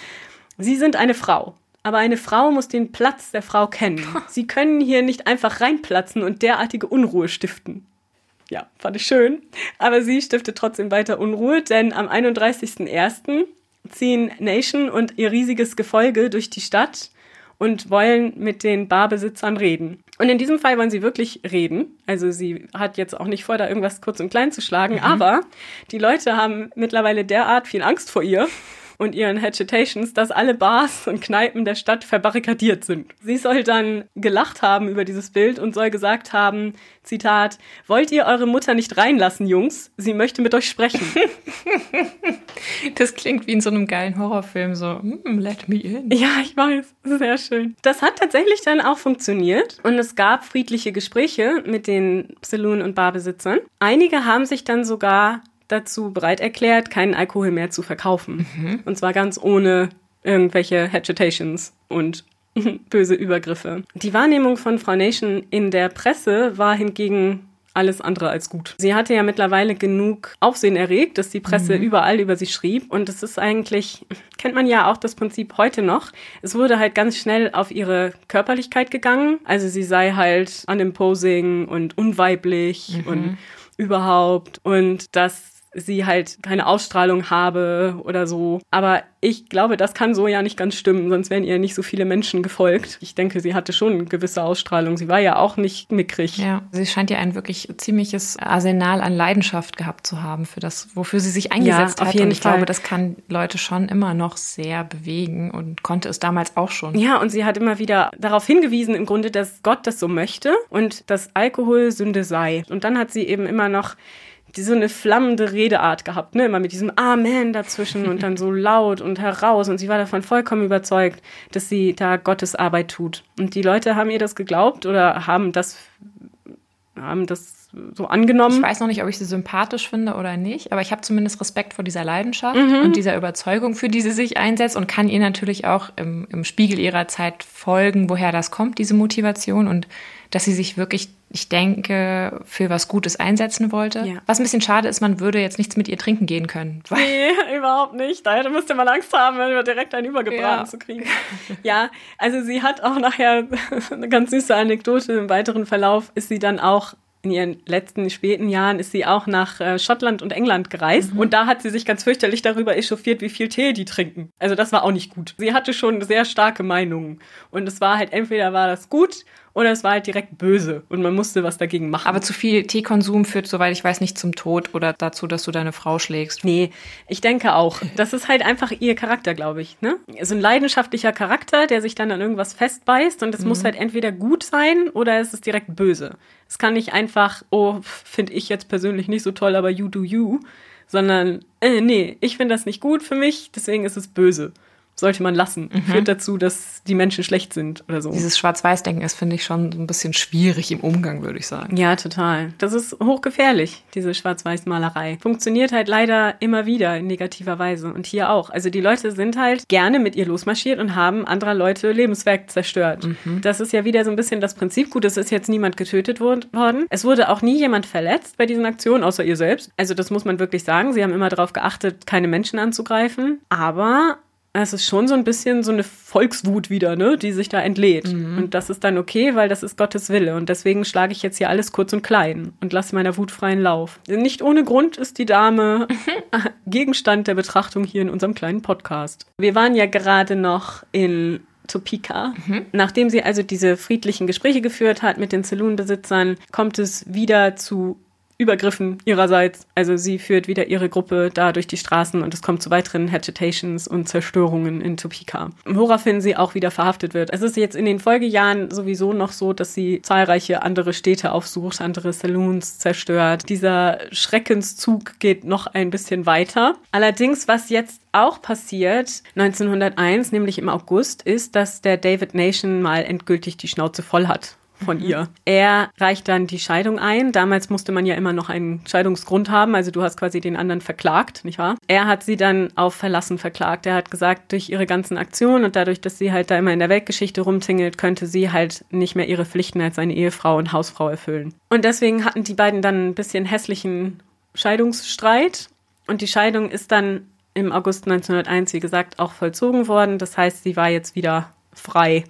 Sie sind eine Frau. Aber eine Frau muss den Platz der Frau kennen. Sie können hier nicht einfach reinplatzen und derartige Unruhe stiften. Ja, fand ich schön. Aber sie stiftet trotzdem weiter Unruhe, denn am 31.01. ziehen Nation und ihr riesiges Gefolge durch die Stadt und wollen mit den Barbesitzern reden. Und in diesem Fall wollen sie wirklich reden. Also sie hat jetzt auch nicht vor, da irgendwas kurz und klein zu schlagen, mhm. aber die Leute haben mittlerweile derart viel Angst vor ihr und ihren Hagitations, dass alle Bars und Kneipen der Stadt verbarrikadiert sind. Sie soll dann gelacht haben über dieses Bild und soll gesagt haben, Zitat, wollt ihr eure Mutter nicht reinlassen, Jungs? Sie möchte mit euch sprechen. Das klingt wie in so einem geilen Horrorfilm, so, mm, let me in. Ja, ich weiß, sehr schön. Das hat tatsächlich dann auch funktioniert und es gab friedliche Gespräche mit den Saloon- und Barbesitzern. Einige haben sich dann sogar dazu bereit erklärt, keinen Alkohol mehr zu verkaufen. Mhm. Und zwar ganz ohne irgendwelche Hagitations und böse Übergriffe. Die Wahrnehmung von Frau Nation in der Presse war hingegen alles andere als gut. Sie hatte ja mittlerweile genug Aufsehen erregt, dass die Presse mhm. überall über sie schrieb. Und es ist eigentlich, kennt man ja auch das Prinzip heute noch. Es wurde halt ganz schnell auf ihre Körperlichkeit gegangen. Also sie sei halt unimposing und unweiblich mhm. und überhaupt. Und das sie halt keine Ausstrahlung habe oder so. Aber ich glaube, das kann so ja nicht ganz stimmen, sonst wären ihr nicht so viele Menschen gefolgt. Ich denke, sie hatte schon eine gewisse Ausstrahlung. Sie war ja auch nicht mickrig. Ja, sie scheint ja ein wirklich ziemliches Arsenal an Leidenschaft gehabt zu haben für das, wofür sie sich eingesetzt ja, auf hat. Jeden und ich Fall. glaube, das kann Leute schon immer noch sehr bewegen und konnte es damals auch schon. Ja, und sie hat immer wieder darauf hingewiesen, im Grunde, dass Gott das so möchte und dass Alkohol Sünde sei. Und dann hat sie eben immer noch die so eine flammende Redeart gehabt, ne? Immer mit diesem Amen dazwischen und dann so laut und heraus. Und sie war davon vollkommen überzeugt, dass sie da Gottes Arbeit tut. Und die Leute haben ihr das geglaubt oder haben das, haben das so angenommen. Ich weiß noch nicht, ob ich sie sympathisch finde oder nicht, aber ich habe zumindest Respekt vor dieser Leidenschaft mhm. und dieser Überzeugung, für die sie sich einsetzt und kann ihr natürlich auch im, im Spiegel ihrer Zeit folgen, woher das kommt, diese Motivation und dass sie sich wirklich ich denke, für was Gutes einsetzen wollte. Ja. Was ein bisschen schade ist, man würde jetzt nichts mit ihr trinken gehen können. Nee, überhaupt nicht. Da müsste man Angst haben, direkt einen übergebraten ja. zu kriegen. Ja, also sie hat auch nachher eine ganz süße Anekdote. Im weiteren Verlauf ist sie dann auch in ihren letzten späten Jahren ist sie auch nach äh, Schottland und England gereist mhm. und da hat sie sich ganz fürchterlich darüber echauffiert, wie viel Tee die trinken. Also das war auch nicht gut. Sie hatte schon sehr starke Meinungen und es war halt entweder war das gut oder es war halt direkt böse und man musste was dagegen machen. Aber zu viel Teekonsum führt, soweit ich weiß, nicht zum Tod oder dazu, dass du deine Frau schlägst. Nee, ich denke auch. Das ist halt einfach ihr Charakter, glaube ich. Ne? So ein leidenschaftlicher Charakter, der sich dann an irgendwas festbeißt und es mhm. muss halt entweder gut sein oder es ist direkt böse. Es kann nicht einfach, oh, finde ich jetzt persönlich nicht so toll, aber you do you, sondern, äh, nee, ich finde das nicht gut für mich, deswegen ist es böse sollte man lassen. Mhm. Führt dazu, dass die Menschen schlecht sind oder so. Dieses Schwarz-Weiß-Denken ist, finde ich, schon ein bisschen schwierig im Umgang, würde ich sagen. Ja, total. Das ist hochgefährlich, diese Schwarz-Weiß-Malerei. Funktioniert halt leider immer wieder in negativer Weise und hier auch. Also die Leute sind halt gerne mit ihr losmarschiert und haben anderer Leute Lebenswerk zerstört. Mhm. Das ist ja wieder so ein bisschen das Prinzip. Gut, es ist jetzt niemand getötet worden. Es wurde auch nie jemand verletzt bei diesen Aktionen, außer ihr selbst. Also das muss man wirklich sagen. Sie haben immer darauf geachtet, keine Menschen anzugreifen. Aber es ist schon so ein bisschen so eine Volkswut wieder, ne, die sich da entlädt. Mhm. Und das ist dann okay, weil das ist Gottes Wille. Und deswegen schlage ich jetzt hier alles kurz und klein und lasse meiner Wut freien Lauf. Nicht ohne Grund ist die Dame Gegenstand der Betrachtung hier in unserem kleinen Podcast. Wir waren ja gerade noch in Topeka. Mhm. Nachdem sie also diese friedlichen Gespräche geführt hat mit den Saloonbesitzern, kommt es wieder zu Übergriffen ihrerseits. Also sie führt wieder ihre Gruppe da durch die Straßen und es kommt zu weiteren Hagitations und Zerstörungen in Topeka. Woraufhin sie auch wieder verhaftet wird. Es ist jetzt in den Folgejahren sowieso noch so, dass sie zahlreiche andere Städte aufsucht, andere Saloons zerstört. Dieser Schreckenszug geht noch ein bisschen weiter. Allerdings, was jetzt auch passiert 1901, nämlich im August, ist, dass der David Nation mal endgültig die Schnauze voll hat von ihr. Er reicht dann die Scheidung ein. Damals musste man ja immer noch einen Scheidungsgrund haben, also du hast quasi den anderen verklagt, nicht wahr? Er hat sie dann auf Verlassen verklagt. Er hat gesagt, durch ihre ganzen Aktionen und dadurch, dass sie halt da immer in der Weltgeschichte rumtingelt, könnte sie halt nicht mehr ihre Pflichten als eine Ehefrau und Hausfrau erfüllen. Und deswegen hatten die beiden dann ein bisschen hässlichen Scheidungsstreit und die Scheidung ist dann im August 1901, wie gesagt, auch vollzogen worden. Das heißt, sie war jetzt wieder frei.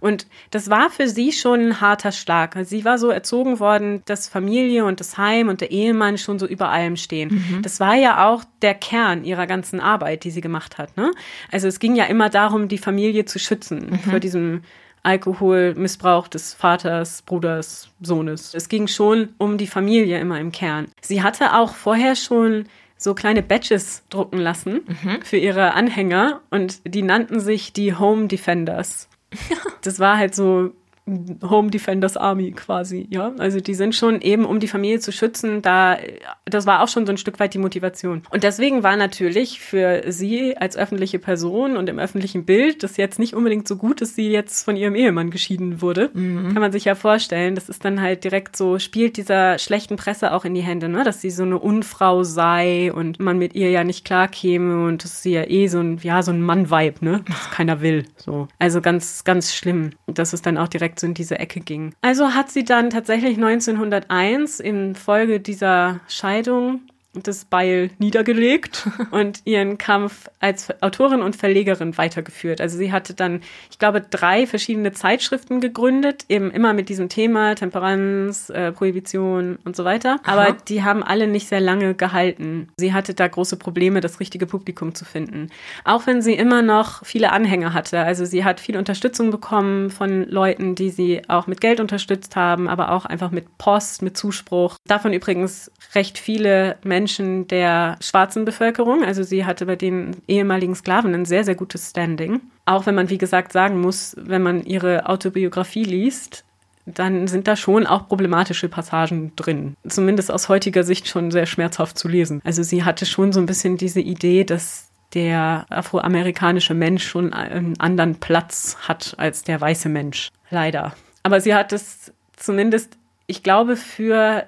Und das war für sie schon ein harter Schlag. Sie war so erzogen worden, dass Familie und das Heim und der Ehemann schon so über allem stehen. Mhm. Das war ja auch der Kern ihrer ganzen Arbeit, die sie gemacht hat. Ne? Also es ging ja immer darum, die Familie zu schützen mhm. vor diesem Alkoholmissbrauch des Vaters, Bruders, Sohnes. Es ging schon um die Familie immer im Kern. Sie hatte auch vorher schon so kleine Badges drucken lassen mhm. für ihre Anhänger und die nannten sich die Home Defenders. Das war halt so Home Defenders Army quasi, ja. Also die sind schon eben, um die Familie zu schützen, da, das war auch schon so ein Stück weit die Motivation. Und deswegen war natürlich für sie als öffentliche Person und im öffentlichen Bild das jetzt nicht unbedingt so gut, dass sie jetzt von ihrem Ehemann geschieden wurde. Mhm. Kann man sich ja vorstellen. Das ist dann halt direkt so, spielt dieser schlechten Presse auch in die Hände, ne? Dass sie so eine Unfrau sei und man mit ihr ja nicht klarkäme und dass sie ja eh so ein, ja, so ein Mann-Vibe, ne? Was keiner will, so. Also ganz, ganz schlimm. Das ist dann auch direkt direkt so in diese Ecke ging. Also hat sie dann tatsächlich 1901 in Folge dieser Scheidung das Beil niedergelegt und ihren Kampf als Autorin und Verlegerin weitergeführt. Also sie hatte dann, ich glaube, drei verschiedene Zeitschriften gegründet, eben immer mit diesem Thema Temperanz, äh, Prohibition und so weiter. Aha. Aber die haben alle nicht sehr lange gehalten. Sie hatte da große Probleme, das richtige Publikum zu finden. Auch wenn sie immer noch viele Anhänger hatte. Also sie hat viel Unterstützung bekommen von Leuten, die sie auch mit Geld unterstützt haben, aber auch einfach mit Post, mit Zuspruch. Davon übrigens recht viele Menschen Menschen der schwarzen Bevölkerung. Also sie hatte bei den ehemaligen Sklaven ein sehr, sehr gutes Standing. Auch wenn man, wie gesagt, sagen muss, wenn man ihre Autobiografie liest, dann sind da schon auch problematische Passagen drin. Zumindest aus heutiger Sicht schon sehr schmerzhaft zu lesen. Also sie hatte schon so ein bisschen diese Idee, dass der afroamerikanische Mensch schon einen anderen Platz hat als der weiße Mensch. Leider. Aber sie hat es zumindest, ich glaube, für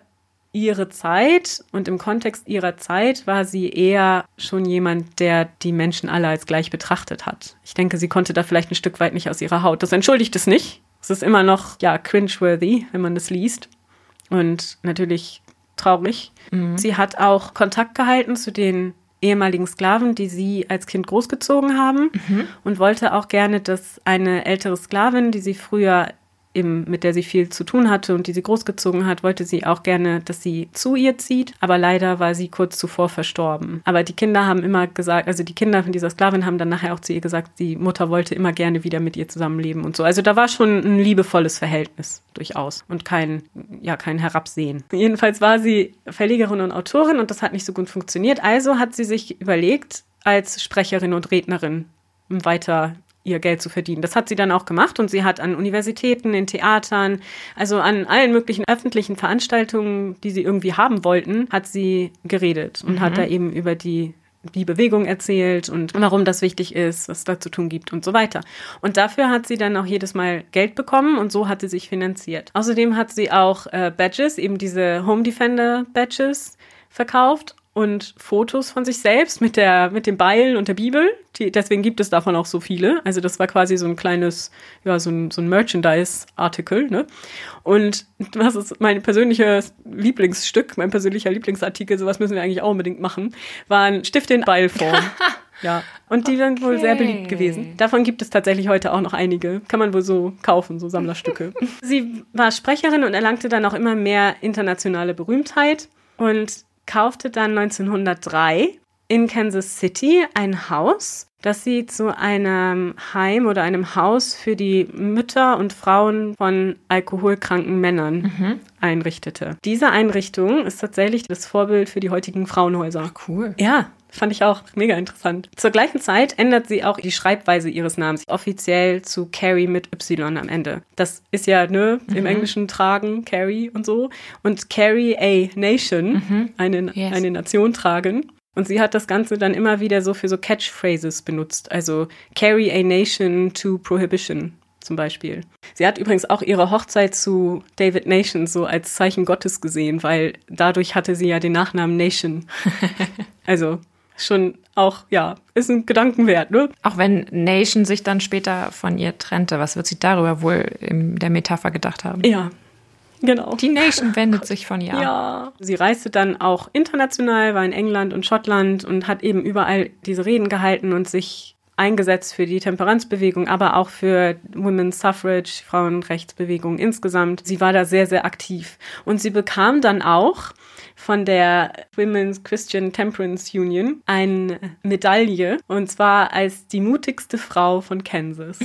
ihre Zeit und im Kontext ihrer Zeit war sie eher schon jemand, der die Menschen alle als gleich betrachtet hat. Ich denke, sie konnte da vielleicht ein Stück weit nicht aus ihrer Haut. Das entschuldigt es nicht. Es ist immer noch, ja, cringeworthy, wenn man das liest. Und natürlich traurig. Mhm. Sie hat auch Kontakt gehalten zu den ehemaligen Sklaven, die sie als Kind großgezogen haben mhm. und wollte auch gerne, dass eine ältere Sklavin, die sie früher eben mit der sie viel zu tun hatte und die sie großgezogen hat, wollte sie auch gerne, dass sie zu ihr zieht. Aber leider war sie kurz zuvor verstorben. Aber die Kinder haben immer gesagt, also die Kinder von dieser Sklavin haben dann nachher auch zu ihr gesagt, die Mutter wollte immer gerne wieder mit ihr zusammenleben und so. Also da war schon ein liebevolles Verhältnis durchaus und kein, ja, kein Herabsehen. Jedenfalls war sie Verlegerin und Autorin und das hat nicht so gut funktioniert. Also hat sie sich überlegt, als Sprecherin und Rednerin weiter ihr Geld zu verdienen. Das hat sie dann auch gemacht und sie hat an Universitäten, in Theatern, also an allen möglichen öffentlichen Veranstaltungen, die sie irgendwie haben wollten, hat sie geredet und mhm. hat da eben über die die Bewegung erzählt und warum das wichtig ist, was es da zu tun gibt und so weiter. Und dafür hat sie dann auch jedes Mal Geld bekommen und so hat sie sich finanziert. Außerdem hat sie auch äh, Badges, eben diese Home Defender Badges verkauft und Fotos von sich selbst mit der mit dem Beil und der Bibel. Die, deswegen gibt es davon auch so viele. Also das war quasi so ein kleines, ja so ein, so ein Merchandise-Artikel. Ne? Und was ist mein persönliches Lieblingsstück, mein persönlicher Lieblingsartikel, sowas müssen wir eigentlich auch unbedingt machen, waren Stifte in Beilform. Ja, und die sind wohl sehr beliebt gewesen. Davon gibt es tatsächlich heute auch noch einige. Kann man wohl so kaufen, so Sammlerstücke. Sie war Sprecherin und erlangte dann auch immer mehr internationale Berühmtheit. Und kaufte dann 1903 in Kansas City ein Haus, das sie zu einem Heim oder einem Haus für die Mütter und Frauen von alkoholkranken Männern mhm. einrichtete. Diese Einrichtung ist tatsächlich das Vorbild für die heutigen Frauenhäuser. Cool. Ja, Fand ich auch mega interessant. Zur gleichen Zeit ändert sie auch die Schreibweise ihres Namens offiziell zu Carrie mit Y am Ende. Das ist ja, ne, mhm. im Englischen tragen, Carrie und so. Und Carrie a Nation, mhm. eine, yes. eine Nation tragen. Und sie hat das Ganze dann immer wieder so für so Catchphrases benutzt. Also Carry a Nation to Prohibition zum Beispiel. Sie hat übrigens auch ihre Hochzeit zu David Nation so als Zeichen Gottes gesehen, weil dadurch hatte sie ja den Nachnamen Nation. also schon auch, ja, ist ein Gedankenwert, ne? Auch wenn Nation sich dann später von ihr trennte, was wird sie darüber wohl in der Metapher gedacht haben? Ja, Genau. Die Nation wendet sich von ihr ab. Ja. Sie reiste dann auch international, war in England und Schottland und hat eben überall diese Reden gehalten und sich eingesetzt für die Temperanzbewegung, aber auch für Women's Suffrage, Frauenrechtsbewegung insgesamt. Sie war da sehr, sehr aktiv. Und sie bekam dann auch von der Women's Christian Temperance Union eine Medaille und zwar als die mutigste Frau von Kansas.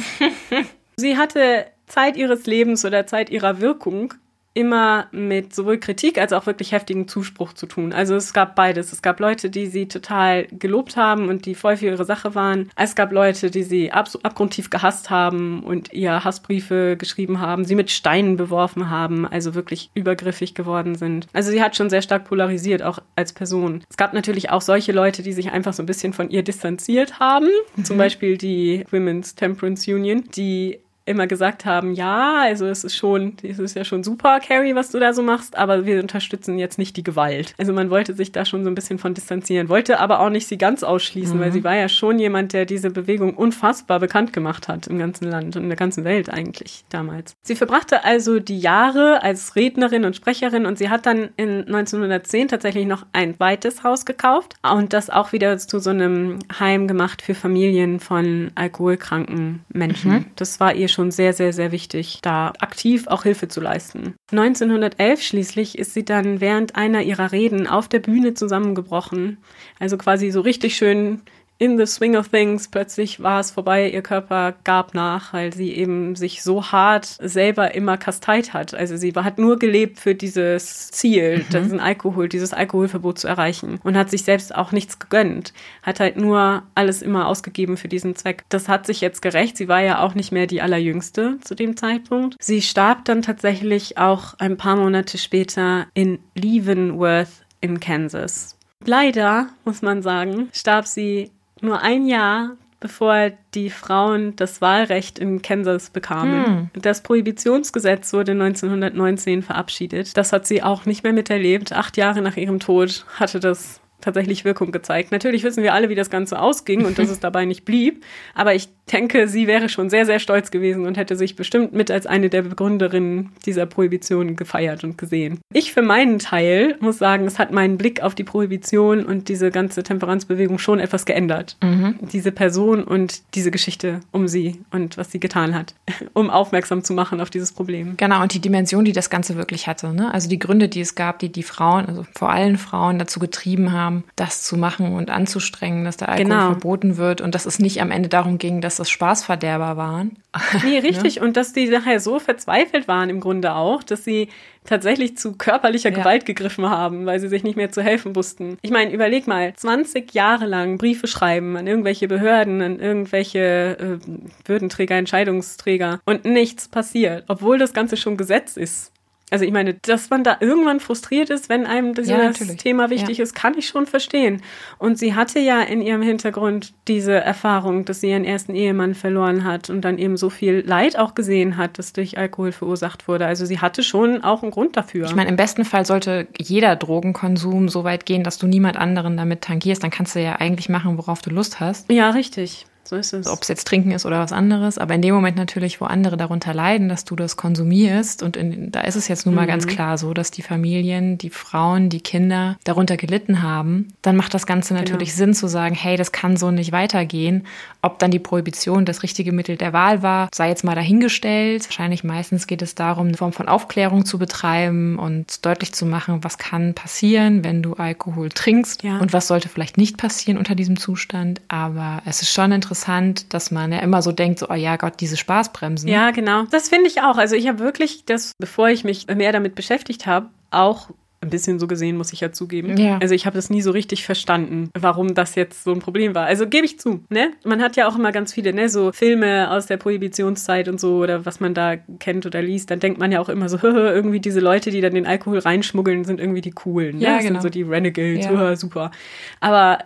sie hatte Zeit ihres Lebens oder Zeit ihrer Wirkung immer mit sowohl Kritik als auch wirklich heftigen Zuspruch zu tun. Also es gab beides. Es gab Leute, die sie total gelobt haben und die voll für ihre Sache waren. Es gab Leute, die sie ab abgrundtief gehasst haben und ihr Hassbriefe geschrieben haben, sie mit Steinen beworfen haben, also wirklich übergriffig geworden sind. Also sie hat schon sehr stark polarisiert, auch als Person. Es gab natürlich auch solche Leute, die sich einfach so ein bisschen von ihr distanziert haben. Mhm. Zum Beispiel die Women's Temperance Union, die immer gesagt haben, ja, also es ist schon, es ist ja schon super, Carrie, was du da so machst, aber wir unterstützen jetzt nicht die Gewalt. Also man wollte sich da schon so ein bisschen von distanzieren, wollte aber auch nicht sie ganz ausschließen, mhm. weil sie war ja schon jemand, der diese Bewegung unfassbar bekannt gemacht hat im ganzen Land und in der ganzen Welt eigentlich damals. Sie verbrachte also die Jahre als Rednerin und Sprecherin und sie hat dann in 1910 tatsächlich noch ein zweites Haus gekauft und das auch wieder zu so einem Heim gemacht für Familien von alkoholkranken Menschen. Mhm. Das war ihr schon sehr, sehr, sehr wichtig, da aktiv auch Hilfe zu leisten. 1911 schließlich ist sie dann während einer ihrer Reden auf der Bühne zusammengebrochen. Also quasi so richtig schön in the swing of things plötzlich war es vorbei, ihr Körper gab nach, weil sie eben sich so hart selber immer kasteit hat. Also sie hat nur gelebt für dieses Ziel, mhm. diesen Alkohol, dieses Alkoholverbot zu erreichen und hat sich selbst auch nichts gegönnt. Hat halt nur alles immer ausgegeben für diesen Zweck. Das hat sich jetzt gerecht. Sie war ja auch nicht mehr die allerjüngste zu dem Zeitpunkt. Sie starb dann tatsächlich auch ein paar Monate später in Leavenworth in Kansas. Leider, muss man sagen, starb sie nur ein Jahr bevor die Frauen das Wahlrecht in Kansas bekamen. Hm. Das Prohibitionsgesetz wurde 1919 verabschiedet. Das hat sie auch nicht mehr miterlebt. Acht Jahre nach ihrem Tod hatte das tatsächlich Wirkung gezeigt. Natürlich wissen wir alle, wie das Ganze ausging und dass es dabei nicht blieb. Aber ich denke, sie wäre schon sehr, sehr stolz gewesen und hätte sich bestimmt mit als eine der Begründerinnen dieser Prohibition gefeiert und gesehen. Ich für meinen Teil muss sagen, es hat meinen Blick auf die Prohibition und diese ganze Temperanzbewegung schon etwas geändert. Mhm. Diese Person und diese Geschichte um sie und was sie getan hat, um aufmerksam zu machen auf dieses Problem. Genau, und die Dimension, die das Ganze wirklich hatte. Ne? Also die Gründe, die es gab, die die Frauen, also vor allem Frauen dazu getrieben haben, das zu machen und anzustrengen, dass der Alkohol genau. verboten wird und dass es nicht am Ende darum ging, dass das Spaßverderber waren. Nee, richtig. ne? Und dass die nachher so verzweifelt waren im Grunde auch, dass sie tatsächlich zu körperlicher ja. Gewalt gegriffen haben, weil sie sich nicht mehr zu helfen wussten. Ich meine, überleg mal, 20 Jahre lang Briefe schreiben an irgendwelche Behörden, an irgendwelche äh, Würdenträger, Entscheidungsträger und nichts passiert, obwohl das Ganze schon Gesetz ist. Also ich meine, dass man da irgendwann frustriert ist, wenn einem dieses ja, Thema wichtig ja. ist, kann ich schon verstehen. Und sie hatte ja in ihrem Hintergrund diese Erfahrung, dass sie ihren ersten Ehemann verloren hat und dann eben so viel Leid auch gesehen hat, das durch Alkohol verursacht wurde. Also sie hatte schon auch einen Grund dafür. Ich meine, im besten Fall sollte jeder Drogenkonsum so weit gehen, dass du niemand anderen damit tangierst. Dann kannst du ja eigentlich machen, worauf du Lust hast. Ja, richtig. So ist es. Ob es jetzt Trinken ist oder was anderes. Aber in dem Moment natürlich, wo andere darunter leiden, dass du das konsumierst. Und in, da ist es jetzt nun mal mhm. ganz klar so, dass die Familien, die Frauen, die Kinder darunter gelitten haben. Dann macht das Ganze natürlich genau. Sinn zu sagen, hey, das kann so nicht weitergehen. Ob dann die Prohibition das richtige Mittel der Wahl war, sei jetzt mal dahingestellt. Wahrscheinlich meistens geht es darum, eine Form von Aufklärung zu betreiben und deutlich zu machen, was kann passieren, wenn du Alkohol trinkst ja. und was sollte vielleicht nicht passieren unter diesem Zustand. Aber es ist schon interessant, interessant, dass man ja immer so denkt, so, oh ja Gott, diese Spaßbremsen. Ja, genau. Das finde ich auch. Also ich habe wirklich das, bevor ich mich mehr damit beschäftigt habe, auch ein bisschen so gesehen, muss ich ja zugeben. Ja. Also ich habe das nie so richtig verstanden, warum das jetzt so ein Problem war. Also gebe ich zu, ne? Man hat ja auch immer ganz viele, ne, so Filme aus der Prohibitionszeit und so oder was man da kennt oder liest, dann denkt man ja auch immer so, irgendwie diese Leute, die dann den Alkohol reinschmuggeln, sind irgendwie die coolen, ne? Ja, genau. Das sind so die Renegades, ja. super. Aber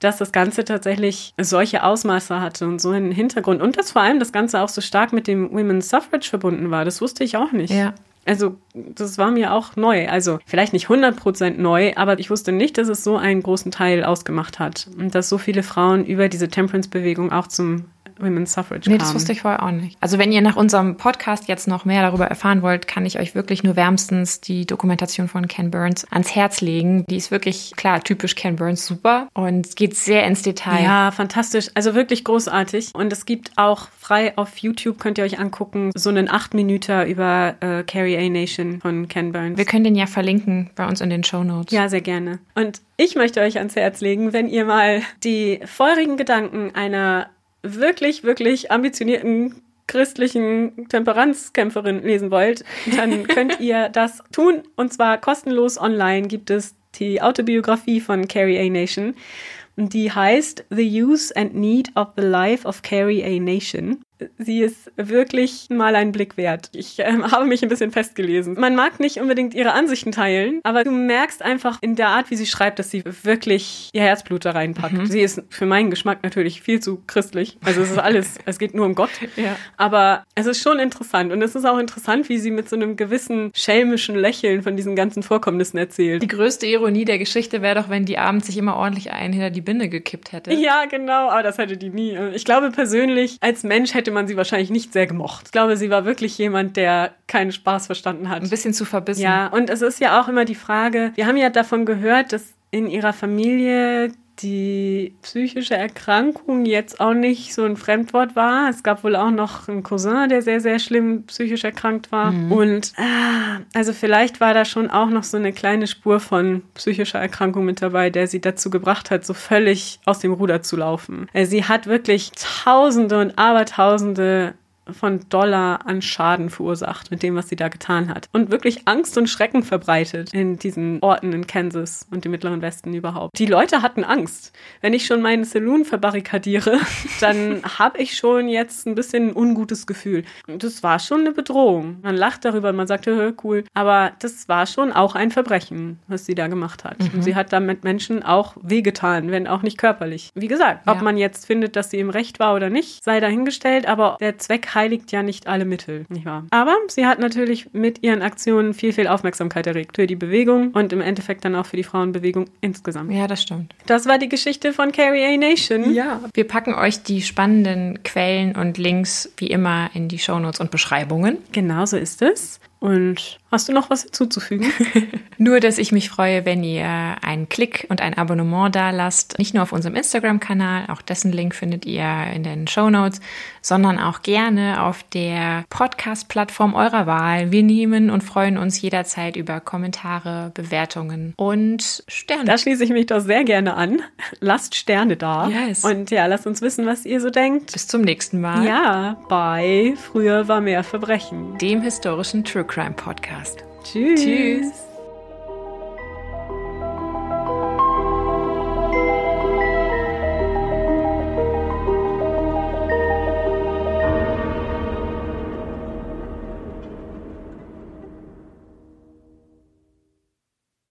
dass das Ganze tatsächlich solche Ausmaße hatte und so einen Hintergrund und dass vor allem das Ganze auch so stark mit dem Women's Suffrage verbunden war. Das wusste ich auch nicht. Ja. Also, das war mir auch neu. Also, vielleicht nicht 100% neu, aber ich wusste nicht, dass es so einen großen Teil ausgemacht hat. Und dass so viele Frauen über diese Temperance-Bewegung auch zum Women's Suffrage Nee, das wusste ich vorher auch nicht. Also wenn ihr nach unserem Podcast jetzt noch mehr darüber erfahren wollt, kann ich euch wirklich nur wärmstens die Dokumentation von Ken Burns ans Herz legen. Die ist wirklich, klar, typisch Ken Burns super und geht sehr ins Detail. Ja, fantastisch. Also wirklich großartig. Und es gibt auch frei auf YouTube, könnt ihr euch angucken, so einen 8 Minüter über äh, Carrie A Nation von Ken Burns. Wir können den ja verlinken bei uns in den Show Notes. Ja, sehr gerne. Und ich möchte euch ans Herz legen, wenn ihr mal die feurigen Gedanken einer wirklich, wirklich ambitionierten christlichen Temperanzkämpferin lesen wollt, dann könnt ihr das tun. Und zwar kostenlos online gibt es die Autobiografie von Carrie A. Nation. Die heißt The Use and Need of the Life of Carrie A. Nation sie ist wirklich mal einen Blick wert. Ich äh, habe mich ein bisschen festgelesen. Man mag nicht unbedingt ihre Ansichten teilen, aber du merkst einfach in der Art, wie sie schreibt, dass sie wirklich ihr Herzblut da reinpackt. Mhm. Sie ist für meinen Geschmack natürlich viel zu christlich. Also es ist alles, es geht nur um Gott. Ja. Aber es ist schon interessant. Und es ist auch interessant, wie sie mit so einem gewissen schelmischen Lächeln von diesen ganzen Vorkommnissen erzählt. Die größte Ironie der Geschichte wäre doch, wenn die abends sich immer ordentlich einen hinter die Binde gekippt hätte. Ja, genau. Aber das hätte die nie. Ich glaube persönlich, als Mensch hätte hätte man sie wahrscheinlich nicht sehr gemocht. Ich glaube, sie war wirklich jemand, der keinen Spaß verstanden hat. Ein bisschen zu verbissen. Ja, und es ist ja auch immer die Frage, wir haben ja davon gehört, dass in ihrer Familie die psychische Erkrankung jetzt auch nicht so ein Fremdwort war. Es gab wohl auch noch einen Cousin, der sehr, sehr schlimm psychisch erkrankt war. Mhm. Und ah, also vielleicht war da schon auch noch so eine kleine Spur von psychischer Erkrankung mit dabei, der sie dazu gebracht hat, so völlig aus dem Ruder zu laufen. Also sie hat wirklich Tausende und Abertausende von Dollar an Schaden verursacht mit dem, was sie da getan hat. Und wirklich Angst und Schrecken verbreitet in diesen Orten in Kansas und im Mittleren Westen überhaupt. Die Leute hatten Angst. Wenn ich schon meinen Saloon verbarrikadiere, dann habe ich schon jetzt ein bisschen ein ungutes Gefühl. Und das war schon eine Bedrohung. Man lacht darüber, man sagt, cool. Aber das war schon auch ein Verbrechen, was sie da gemacht hat. Mhm. Und sie hat damit Menschen auch wehgetan, wenn auch nicht körperlich. Wie gesagt, ob ja. man jetzt findet, dass sie im Recht war oder nicht, sei dahingestellt, aber der Zweck hat heiligt ja nicht alle Mittel, nicht wahr? Aber sie hat natürlich mit ihren Aktionen viel, viel Aufmerksamkeit erregt für die Bewegung und im Endeffekt dann auch für die Frauenbewegung insgesamt. Ja, das stimmt. Das war die Geschichte von Carrie A. Nation. Ja. Wir packen euch die spannenden Quellen und Links wie immer in die Shownotes und Beschreibungen. Genau so ist es. Und hast du noch was hinzuzufügen? nur, dass ich mich freue, wenn ihr einen Klick und ein Abonnement da lasst. Nicht nur auf unserem Instagram-Kanal, auch dessen Link findet ihr in den Show Notes, sondern auch gerne auf der Podcast-Plattform eurer Wahl. Wir nehmen und freuen uns jederzeit über Kommentare, Bewertungen und Sterne. Da schließe ich mich doch sehr gerne an. Lasst Sterne da. Yes. Und ja, lasst uns wissen, was ihr so denkt. Bis zum nächsten Mal. Ja, bei Früher war mehr Verbrechen. Dem historischen True Crime Podcast. Tschüss. Tschüss.